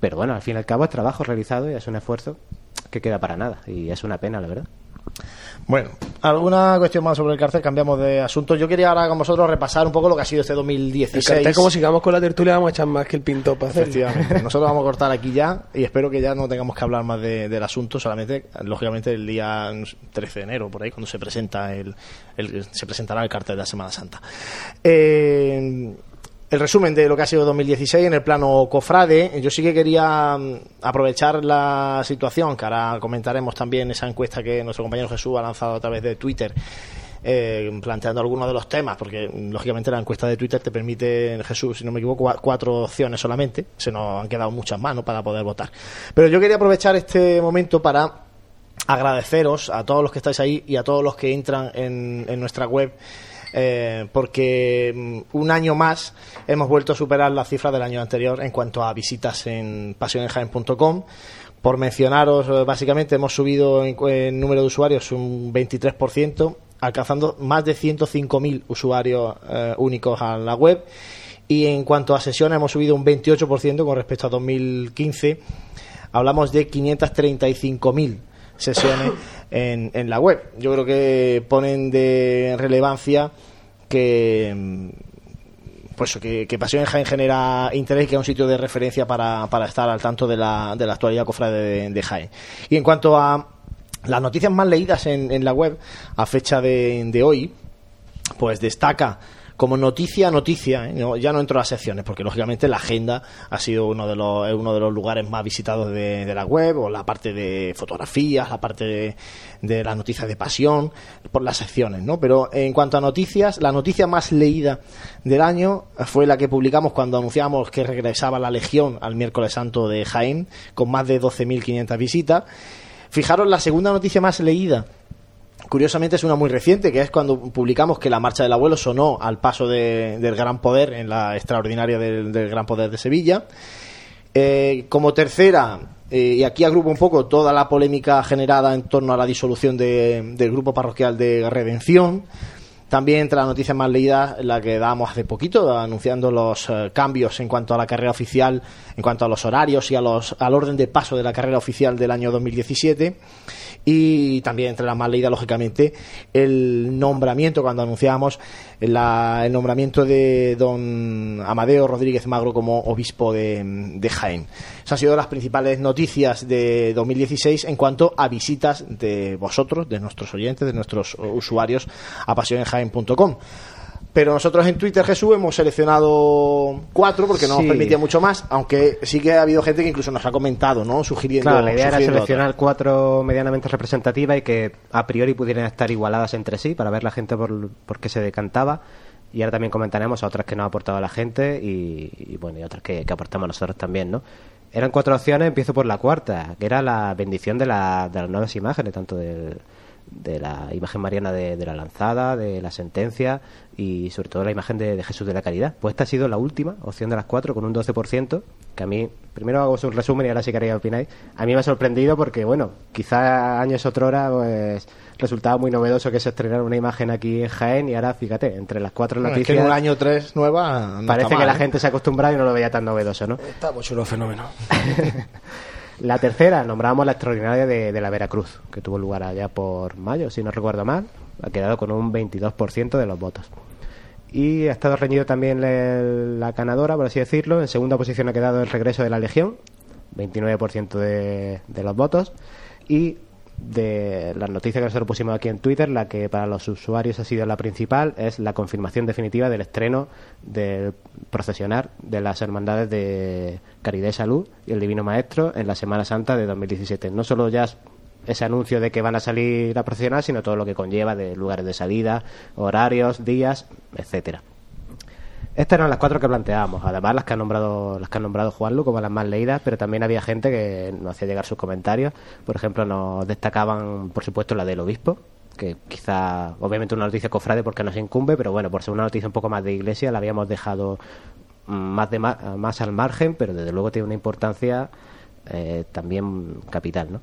Pero bueno, al fin y al cabo es trabajo realizado y es un esfuerzo que queda para nada. Y es una pena, la verdad. Bueno, ¿alguna cuestión más sobre el cárcel? Cambiamos de asunto. Yo quería ahora con vosotros repasar un poco lo que ha sido este 2016. El cartel, como sigamos con la tertulia, vamos a echar más que el pintor para hacer. Efectivamente. Nosotros vamos a cortar aquí ya y espero que ya no tengamos que hablar más de- del asunto, solamente, lógicamente, el día 13 de enero, por ahí, cuando se presenta el, el- se presentará el cartel de la Semana Santa. Eh, el resumen de lo que ha sido 2016 en el plano cofrade. Yo sí que quería mm, aprovechar la situación, que ahora comentaremos también esa encuesta que nuestro compañero Jesús ha lanzado a través de Twitter. eh, planteando algunos de los temas, porque mm, lógicamente la encuesta de Twitter te permite, Jesús, si no me equivoco, cua- cuatro opciones solamente, se nos han quedado muchas más ¿no? para poder votar. Pero yo quería aprovechar este momento para agradeceros a todos los que estáis ahí y a todos los que entran en, en nuestra web. Eh, porque mm, un año más hemos vuelto a superar las cifras del año anterior en cuanto a visitas en pasionenjaen.com. Por mencionaros, eh, básicamente hemos subido en, en número de usuarios un 23%, alcanzando más de 105.000 usuarios eh, únicos a la web. Y en cuanto a sesiones, hemos subido un 28% con respecto a 2015. Hablamos de 535.000 sesiones en, en la web. Yo creo que ponen de relevancia que mm, pues que, que Pasión en Jaén genera interés y que es un sitio de referencia para, para estar al tanto de la, de la actualidad cofrade de, de Jaén. Y en cuanto a las noticias más leídas en, en la web a fecha de, de hoy, pues destaca como noticia noticia, ¿eh? No, ya no entro a las secciones porque lógicamente la agenda ha sido uno de los uno de los lugares más visitados de, de la web o la parte de fotografías, la parte de, de las noticias de pasión por las secciones, ¿no? Pero en cuanto a noticias, la noticia más leída del año fue la que publicamos cuando anunciamos que regresaba la Legión al miércoles santo de Jaén con más de 12.500 visitas. Fijaros la segunda noticia más leída Curiosamente es una muy reciente, que es cuando publicamos que la marcha del abuelo sonó al paso de- del Gran Poder en la extraordinaria del, del Gran Poder de Sevilla. Eh, como tercera, eh, y aquí agrupo un poco toda la polémica generada en torno a la disolución de- del grupo parroquial de Redención. También entre las noticias más leídas, la que dábamos hace poquito, anunciando los eh, cambios en cuanto a la carrera oficial, en cuanto a los horarios y a los, al orden de paso de la carrera oficial del año 2017. Y también entre las más leídas, lógicamente, el nombramiento, cuando anunciábamos la- el nombramiento de don Amadeo Rodríguez Magro como obispo de, de Jaén. Esas han sido las principales noticias de 2016 en cuanto a visitas de vosotros, de nuestros oyentes, de nuestros usuarios a pasionenjaén.com. Pero nosotros en Twitter, Jesús, hemos seleccionado cuatro porque no Sí. nos permitía mucho más, aunque sí que ha habido gente que incluso nos ha comentado, ¿no? Sugiriendo. Claro, la idea era seleccionar cuatro medianamente representativas y que a priori pudieran estar igualadas entre sí para ver la gente por, por qué se decantaba. Y ahora también comentaremos a otras que nos ha aportado la gente y, y, bueno, y otras que, que aportamos nosotros también, ¿no? Eran cuatro opciones, empiezo por la cuarta, que era la bendición de, la, de las nuevas imágenes, tanto del, de la imagen mariana de, de la lanzada, de la sentencia y sobre todo la imagen de, de Jesús de la Caridad. Pues esta ha sido la última opción de las cuatro con un 12%, que a mí, primero hago un resumen y ahora sí quería opináis. A mí me ha sorprendido porque, bueno, quizá años otrora pues resultaba muy novedoso que se estrenara una imagen aquí en Jaén y ahora, fíjate, entre las cuatro Bueno, es que en un año tres nueva. no Parece que la ¿eh? gente se ha acostumbrado y no lo veía tan novedoso, ¿no? Está muy chulo fenómeno. La tercera, nombrábamos la extraordinaria de, de la Veracruz, que tuvo lugar allá por mayo, si no recuerdo mal. Ha quedado con un 22% de los votos. Y ha estado reñido también la, la ganadora, por así decirlo. En segunda posición ha quedado el regreso de la Legión, 29% de, de los votos. Y de las noticias que nosotros pusimos aquí en Twitter, la que para los usuarios ha sido la principal es la confirmación definitiva del estreno del procesionar de las hermandades de Caridad y Salud y el Divino Maestro en la Semana Santa de 2017. No solo ya ese anuncio de que van a salir a procesionar, sino todo lo que conlleva de lugares de salida, horarios, días, etcétera. Estas eran las cuatro que planteábamos, además las que ha nombrado, las que ha nombrado Juanlu como las más leídas, pero también había gente que nos hacía llegar sus comentarios. Por ejemplo, nos destacaban, por supuesto, la del obispo, que quizá, obviamente, una noticia cofrade porque nos incumbe, pero bueno, por ser una noticia un poco más de iglesia, la habíamos dejado mm, más, de más al margen, pero desde luego tiene una importancia eh, también capital, ¿no?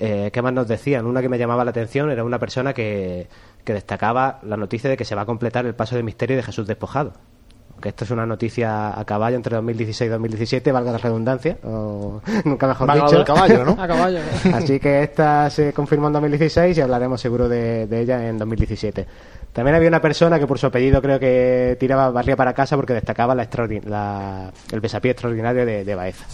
Eh, ¿Qué más nos decían? Una que me llamaba la atención era una persona que, que destacaba la noticia de que se va a completar el paso de misterio de Jesús despojado. Aunque esto es una noticia a caballo entre 2016 y 2017, valga la redundancia, o nunca mejor Valga dicho. del caballo, ¿no? A caballo. Así que esta se confirmó en 2016 y hablaremos seguro de, de ella en 2017. También había una persona que por su apellido creo que tiraba barría para casa porque destacaba la la- el besapié extraordinario de, de Baeza,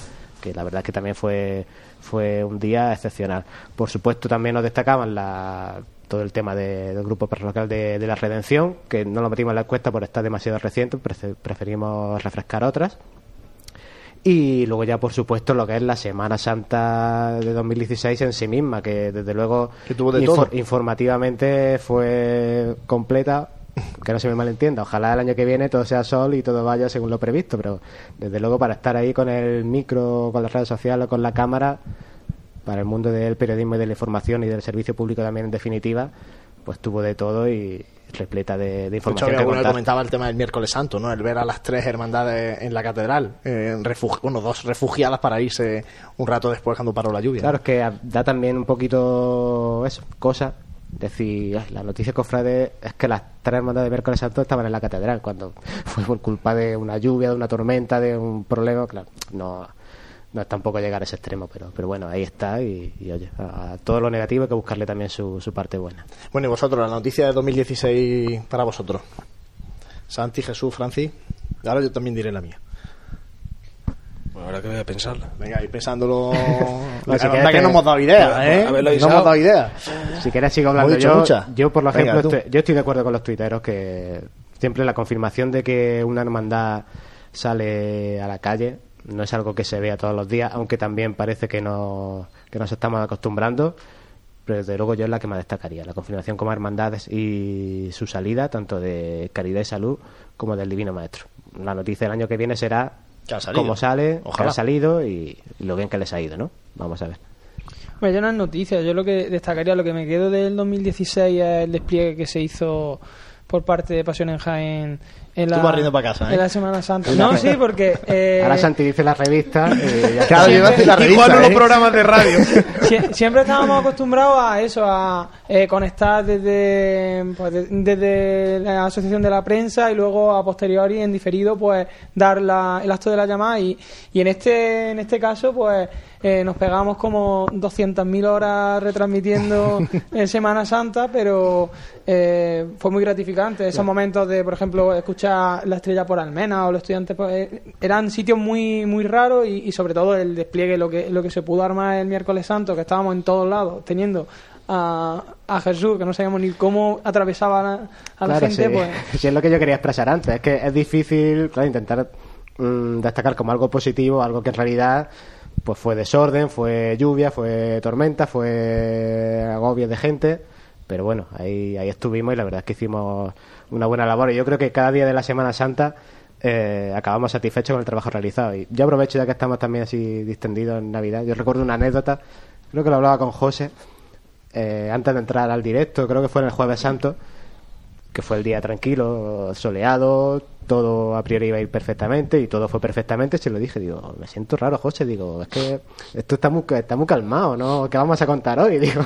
que la verdad que también fue, fue un día excepcional. Por supuesto también nos destacaban la, todo el tema de- del grupo parroquial de, de la Redención, que no lo metimos en la encuesta por estar demasiado reciente, preferimos refrescar otras. Y luego ya, por supuesto, lo que es la Semana Santa de 2016 en sí misma, que desde luego Que tuvo de todo. informativamente fue completa, que no se me malentienda. Ojalá el año que viene todo sea sol y todo vaya según lo previsto, pero desde luego para estar ahí con el micro, con las redes sociales, con la cámara, para el mundo del periodismo y de la información y del servicio público también en definitiva, pues tuvo de todo y repleta de, hecho, información había que comentaba el tema del miércoles santo, ¿no? El ver a las tres hermandades en la catedral, eh, bueno, dos refugiadas para irse un rato después cuando paró la lluvia. Claro, es que da también un poquito eso, cosa. Decir, "Ay, la noticia cofrade es que las tres hermandades de miércoles santo estaban en la catedral cuando fue por culpa de una lluvia, de una tormenta, de un problema. Claro, no, no es tampoco llegar a ese extremo, pero, pero bueno, ahí está. Y, y, oye, a, a todo lo negativo hay que buscarle también su, su parte buena. Bueno, y vosotros, la noticia de 2016 para vosotros. Santi, Jesús, Francis. Ahora yo también diré la mía. Bueno, ahora que voy a pensarla. Venga, y pensándolo. Si la verdad que no hemos dado idea, ¿eh? No hemos dado idea. Si quieres sigo hablando dicho yo. Yo, por Venga, ejemplo, estoy, yo estoy de acuerdo con los tuiteros que siempre la confirmación de que una hermandad sale a la calle no es algo que se vea todos los días, aunque también parece que, no, que nos estamos acostumbrando. Pero desde luego yo es la que más destacaría, la confirmación como hermandades y su salida, tanto de Caridad y Salud como del Divino Maestro. La noticia del año que viene será Que ha salido. cómo sale, Ojalá. que ha salido y, y lo bien que les ha ido, ¿no? Vamos a ver. Bueno, yo no es noticia, yo lo que destacaría, lo que me quedo del 2016 es el despliegue que se hizo por parte de Pasión en Jaén en Tú la, vas riendo para casa, ¿eh? en la Semana Santa. No, sí, porque... eh, Ahora Santi dice la revista y ya Claro, está. yo iba a decir la Y revista. Juan los ¿eh? programas de radio. Sie- siempre estábamos acostumbrados a eso, a eh, conectar desde, pues, de- desde la asociación de la prensa y luego a posteriori en diferido pues dar la- el acto de la llamada y, y en este en este caso pues eh, nos pegamos como 200.000 horas retransmitiendo en Semana Santa pero eh, fue muy gratificante esos momentos de por ejemplo escuchar la estrella por Almena o los estudiantes eh, eran sitios muy muy raros y, y sobre todo el despliegue lo que lo que se pudo armar el miércoles santo que estábamos en todos lados teniendo a, a Jesús que no sabíamos ni cómo atravesaba a la, a la Claro, gente sí. pues Sí, es lo que yo quería expresar antes. Es que es difícil claro, intentar mm, destacar como algo positivo, algo que en realidad pues fue desorden, fue lluvia, fue tormenta, fue agobio de gente. Pero bueno, ahí, ahí estuvimos y la verdad es que hicimos una buena labor. Y yo creo que cada día de la Semana Santa eh, acabamos satisfechos con el trabajo realizado. Y yo aprovecho ya que estamos también así distendidos en Navidad. Yo recuerdo una anécdota, creo que lo hablaba con José, eh, antes de entrar al directo, creo que fue en el Jueves Santo, que fue el día tranquilo, soleado, todo a priori iba a ir perfectamente y todo fue perfectamente, se lo dije, digo, me siento raro, José, digo, es que esto está muy, está muy calmado, ¿no? ¿Qué vamos a contar hoy? Digo,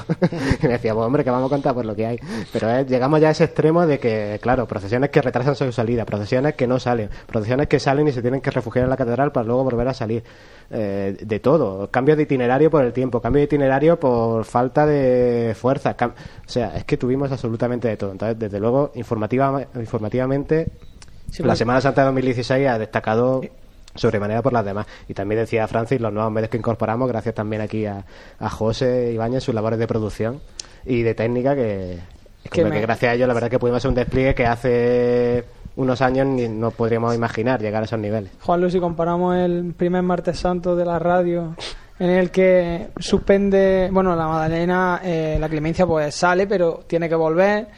y me decía, pues hombre, ¿qué vamos a contar? Pues lo que hay. Pero eh, llegamos ya a ese extremo de que, claro, procesiones que retrasan su salida, procesiones que no salen, procesiones que salen y se tienen que refugiar en la catedral para luego volver a salir. Eh, de todo, cambio de itinerario por el tiempo, cambio de itinerario por falta de fuerza, o sea, es que tuvimos absolutamente de todo. Entonces, desde luego, informativa, informativamente, Sí, la Semana Santa de 2016 ha destacado sobremanera por las demás. Y también decía Francis, los nuevos medios que incorporamos, gracias también aquí a, a José Ibáñez, sus labores de producción y de técnica, que, que me- que gracias a ellos la verdad que pudimos hacer un despliegue que hace unos años ni no podríamos imaginar llegar a esos niveles. Juan Luis, si comparamos el primer martes santo de la radio, en el que suspende, bueno, la Magdalena, eh, la clemencia pues sale, pero tiene que volver,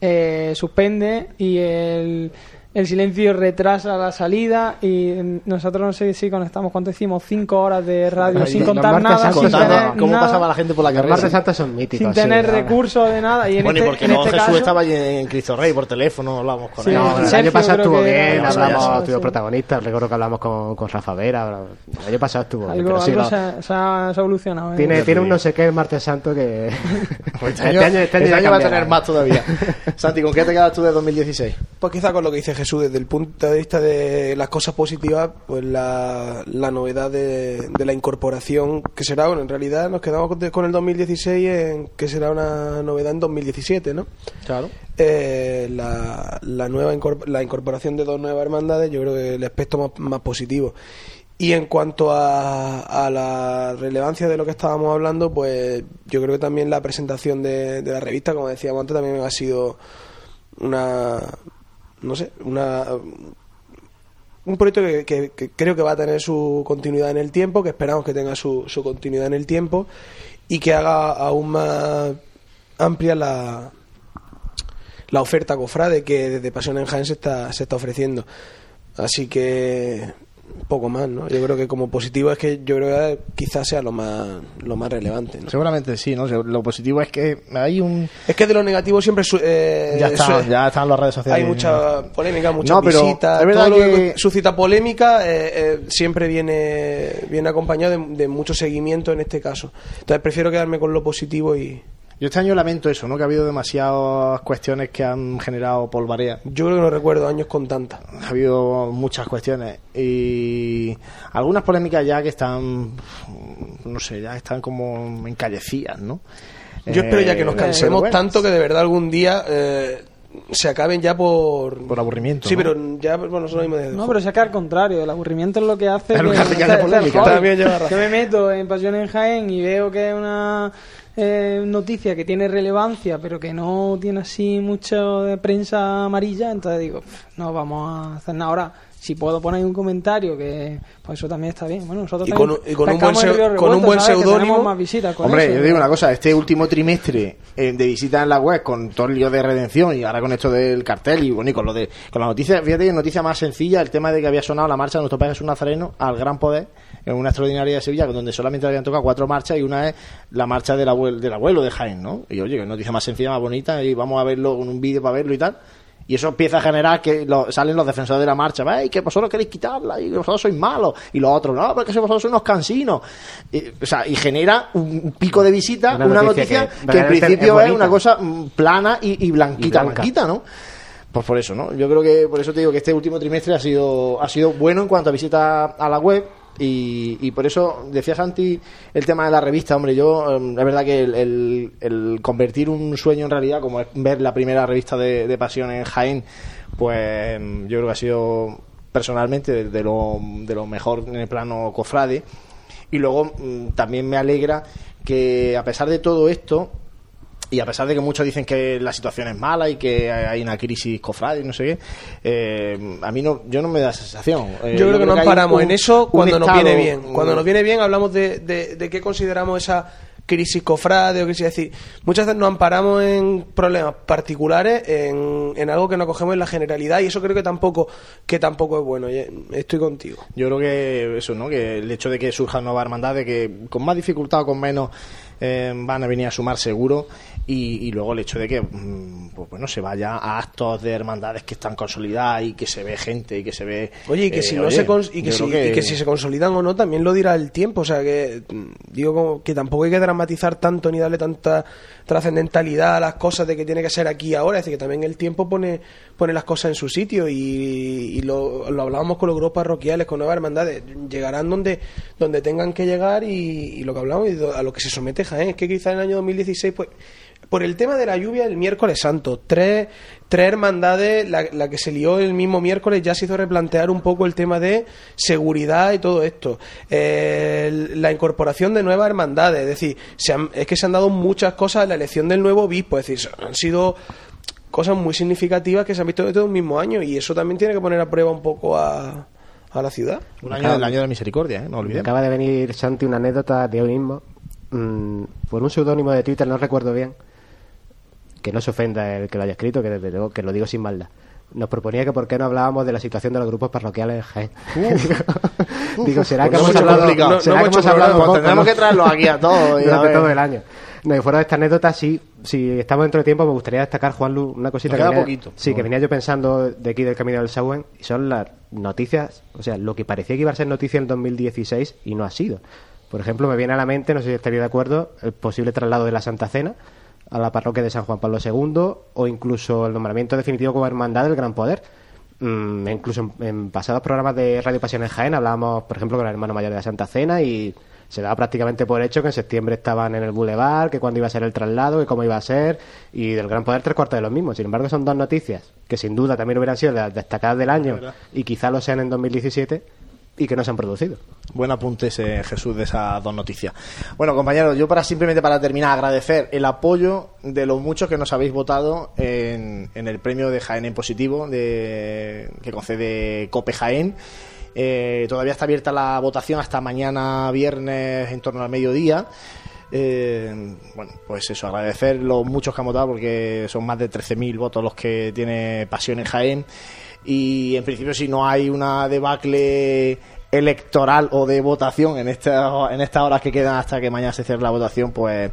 eh, suspende y el, el silencio retrasa la salida y nosotros no sé si conectamos, ¿cuánto hicimos? Cinco horas de radio sin martes contar nada, sin tener cómo nada, pasaba la gente por la carrera. martes santos son míticos. sin sí, tener ahora. recursos de nada. Y en Bueno, y este, porque en no, este Jesús caso, estaba allí en Cristo Rey por teléfono, hablábamos con Sí, él. No, el Sergio año pasado estuvo que- bien, Ya, hablamos, ya, estuvimos sí. protagonistas, recuerdo que hablamos con, con Rafa Vera, el año pasado estuvo bien, algo, pero sí, algo no, se, ha, se ha evolucionado. ¿eh? tiene, tiene un no sé qué el martes santo que Este año, este año ya va a tener más todavía. Santi, ¿con qué te quedas tú de 2016? Pues quizá con lo que dice Jesús, desde el punto de vista de las cosas positivas, pues la, la novedad de, de la incorporación, que será, bueno, en realidad nos quedamos con- con el 2016, en, que será una novedad en 2017, ¿no? Claro. Eh, la, la nueva incorpor- la incorporación de dos nuevas hermandades, yo creo que el aspecto más, más positivo. Y en cuanto a, a la relevancia de lo que estábamos hablando, pues yo creo que también la presentación de, de la revista, como decíamos antes, también ha sido una, no sé, una un proyecto que, creo que va a tener su continuidad en el tiempo, que esperamos que tenga su, su continuidad en el tiempo y que haga aún más amplia la, la oferta cofrade que desde Pasión en Jaén se está, se está ofreciendo. Así que poco más, ¿no? Yo creo que como positivo es que yo creo que quizás sea lo más lo más relevante, ¿no? Seguramente sí, ¿no? Lo positivo es que hay un... Es que de lo negativo siempre su- eh, Ya está, ya están las redes sociales. hay mucha polémica, muchas No, pero visitas, es verdad todo lo que- suscita polémica eh, eh, siempre viene viene acompañado de, de mucho seguimiento en este caso. Entonces prefiero quedarme con lo positivo y Yo este año lamento eso, ¿no? Que ha habido demasiadas cuestiones que han generado polvarea. yo creo que no recuerdo años con tantas. Ha habido muchas cuestiones y algunas polémicas ya que están, no sé, ya están como encallecidas, ¿no? Yo espero ya que nos Eh, cansemos bueno, tanto que de verdad algún día eh, se acaben ya por... Por aburrimiento. Sí, ¿no? pero ya, bueno, mismos de- No, pero es que al contrario, el aburrimiento es lo que hace Es lo que hace que haya hace- hace el polémica. hobby. También lleva razón. Yo me meto en Pasión en Jaén y veo que es una eh, noticia que tiene relevancia, pero que no tiene así mucho de prensa amarilla, entonces digo, "Pff, no vamos a hacer nada ahora. Si puedo poner un comentario, que pues eso también está bien. Bueno, nosotros Y con un- y con un buen con un buen seudónimo- tenemos más visitas con Hombre, eso. yo digo una cosa, este último trimestre eh, de visitas en la web con todo el lío de redención y ahora con esto del cartel y bueno, y con lo de con la noticia, fíjate que noticia más sencilla, el tema de que había sonado la marcha de nuestro Padre Jesús Nazareno al Gran Poder en una extraordinaria de Sevilla donde solamente habían tocado cuatro marchas y una es la marcha del abuelo, del abuelo de Jaén, ¿no? Y oye, que noticia más sencilla, más bonita y vamos a verlo con un vídeo para verlo y tal. Y eso empieza a generar que lo- salen los defensores de la marcha, ¿veis? Que vosotros queréis quitarla y que vosotros sois malos. Y los otros, no, porque vosotros sois unos cansinos. Y, o sea, y genera un pico de visita, Una una, noticia noticia, que que, en principio es una cosa mm, plana y, y blanquita, Y blanquita, ¿no? Pues por eso, ¿no? Yo creo que por eso te digo que este último trimestre ha sido, ha sido bueno en cuanto a visitas a la web. Y, y por eso decía Santi el tema de la revista, hombre, yo eh, es verdad que el, convertir un sueño en realidad, como es ver la primera revista de, pasión en Jaén, pues mm, yo creo que ha sido personalmente de, de lo, de lo mejor en el plano cofrade. Y luego mm, también me alegra que a pesar de todo esto, y a pesar de que muchos dicen que la situación es mala y que hay una crisis cofrade y no sé qué, eh, a mí no, yo no me da esa sensación. Eh, Yo creo que nos paramos un- en eso cuando nos viene bien. Cuando nos viene bien hablamos de, de, de qué consideramos esa crisis cofrade o crisis. Es decir, muchas veces nos amparamos en problemas particulares, en, en algo que no cogemos en la generalidad y eso creo que tampoco, que tampoco es bueno. Estoy contigo. Yo creo que eso, ¿no? Que el hecho de que surjan nuevas hermandades que con más dificultad o con menos eh, van a venir a sumar seguro y, y luego el hecho de que mm, pues bueno se vaya a actos de hermandades que están consolidadas y que se ve gente y que se ve Oye, y que eh, si no oye, se cons- y que si, y que si se consolidan o no también lo dirá el tiempo, o sea que mm, digo como que tampoco hay que dramatizar tanto ni darle tanta trascendentalidad a las cosas de que tiene que ser aquí ahora, es decir, que también el tiempo pone pone las cosas en su sitio y, y lo, lo hablábamos con los grupos parroquiales, con nuevas hermandades, llegarán donde donde tengan que llegar y, lo que hablamos y a lo que se somete Jaén, es que quizá en el año 2016 pues por el tema de la lluvia el miércoles santo, tres, tres hermandades, la, la que se lió el mismo miércoles ya se hizo replantear un poco el tema de seguridad y todo esto. Eh, la incorporación de nuevas hermandades, es decir, se han- es que se han dado muchas cosas en la elección del nuevo obispo, es decir, han sido cosas muy significativas que se han visto desde un mismo año y eso también tiene que poner a prueba un poco a, a la ciudad. un año del año de la misericordia, ¿eh? no olvidemos. acaba de venir Santi una anécdota de hoy mismo mm, por un seudónimo de Twitter, no recuerdo bien, que no se ofenda el que lo haya escrito, que desde luego que lo digo sin maldad. Nos proponía que por qué no hablábamos de la situación de los grupos parroquiales en Jaén. Digo, será que Pues hemos mucho hablado, no, será No que hemos hablado poco, tendremos ¿no? que traerlos aquí a todos durante todo el año. No, y fuera de esta anécdota, sí, si estamos dentro de tiempo, me gustaría destacar, Juanlu, una cosita que queda venía, poquito. sí, que venía yo pensando de aquí del Camino del Sauen, y son las noticias, o sea, lo que parecía que iba a ser noticia en 2016 y no ha sido. Por ejemplo, me viene a la mente, no sé si estaría de acuerdo, el posible traslado de la Santa Cena a la parroquia de San Juan Pablo II o incluso el nombramiento definitivo como hermandad del Gran Poder. Mm, incluso en, en pasados programas de Radio Pasión en Jaén hablábamos, por ejemplo, con el hermano mayor de la Santa Cena y se daba prácticamente por hecho que en septiembre estaban en el Boulevard, que cuándo iba a ser el traslado, que cómo iba a ser, y del Gran Poder tres cuartos de lo mismo. Sin embargo, son dos noticias que sin duda también hubieran sido las destacadas del año y quizá lo sean en 2017 y que no se han producido. Buen apunte Jesús de esas dos noticias. Bueno, compañeros, yo para simplemente para terminar agradecer el apoyo de los muchos que nos habéis votado en, en el premio de Jaén en positivo de, que concede Cope Jaén. Eh, todavía está abierta la votación hasta mañana viernes en torno al mediodía. Eh, bueno, pues eso, agradecer los muchos que han votado porque son más de 13.000 votos los que tiene Pasión en Jaén. Y en principio, si no hay una debacle electoral o de votación en, esta, en estas horas que quedan hasta que mañana se cierre la votación, pues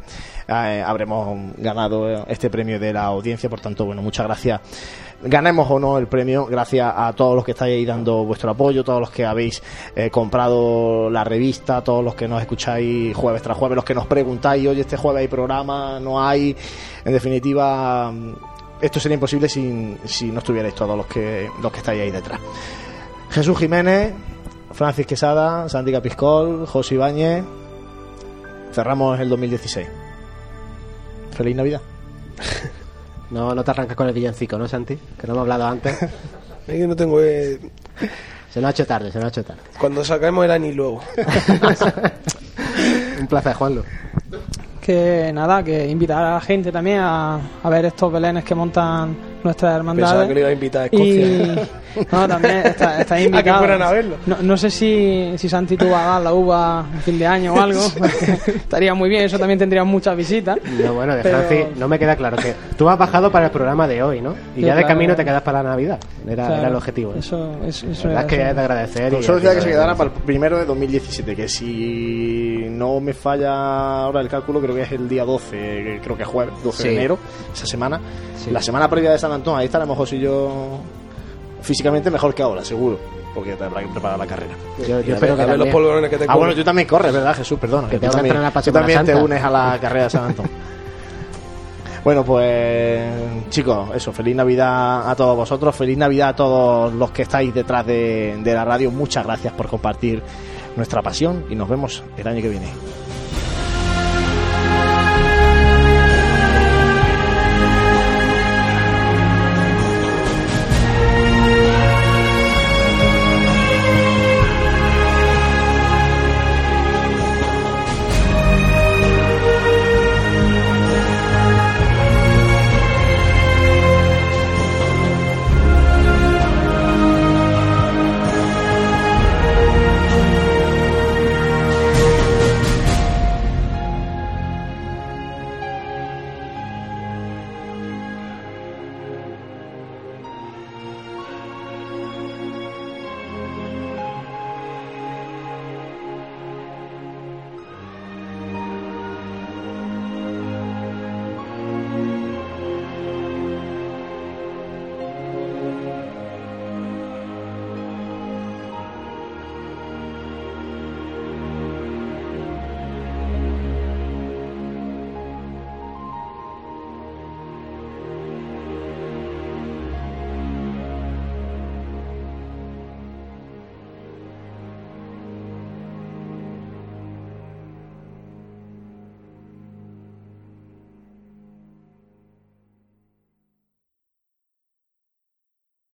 eh, habremos ganado este premio de la audiencia. Por tanto, bueno, muchas gracias ganemos o no el premio, gracias a todos los que estáis ahí dando vuestro apoyo, todos los que habéis eh, comprado la revista, todos los que nos escucháis jueves tras jueves, los que nos preguntáis, oye, este jueves hay programa, no hay. En definitiva, esto sería imposible si, si no estuvierais todos los que, los que estáis ahí detrás. Jesús Jiménez, Francis Quesada, Santi Capiscol, José Ibáñez. Cerramos el 2016. Feliz Navidad. No, no te arrancas con el villancico, ¿no, Santi? Que no hemos hablado antes. Es que no tengo... eh, Se nos ha hecho tarde, se nos ha hecho tarde. Cuando saquemos el ANI luego. Un placer, Juanlo. Que nada, que invitar a la gente también a, a ver estos belenes que montan nuestras hermandades. Pensaba que le iba a invitar a Y Escocia. no, también está, está invitado. A que fueran a verlo. No, no sé si, si Santi tú vas a dar la uva a fin de año o algo. porque estaría muy bien, eso también tendría muchas visitas. No, bueno, de Pero- Francis no me queda claro que tú has bajado para el programa de hoy, ¿no? Y Sí, ya de claro. camino te quedas para la Navidad. Era, Claro, era el objetivo. ¿eh? Eso, eso, eso La verdad es que era- es de agradecer. y Solo decía que se quedara para el primero de 2017, que si no me falla ahora el cálculo, creo que es el día 12, que creo que es jueves, 12 de Sí. enero, esa semana. Sí. La semana previa de San Antón, ahí estaremos José y yo físicamente mejor que ahora, seguro, porque te habrá que preparar la carrera. Yo, yo espero ver, que los también. polvorones que te Ah, bueno, tú también corres, ¿verdad, Jesús? Perdona. Que tú que también, entrenar para tú también te unes a la carrera de San Antón. Bueno, pues chicos, eso, feliz Navidad a todos vosotros, feliz Navidad a todos los que estáis detrás de, de la radio, muchas gracias por compartir nuestra pasión y nos vemos el año que viene.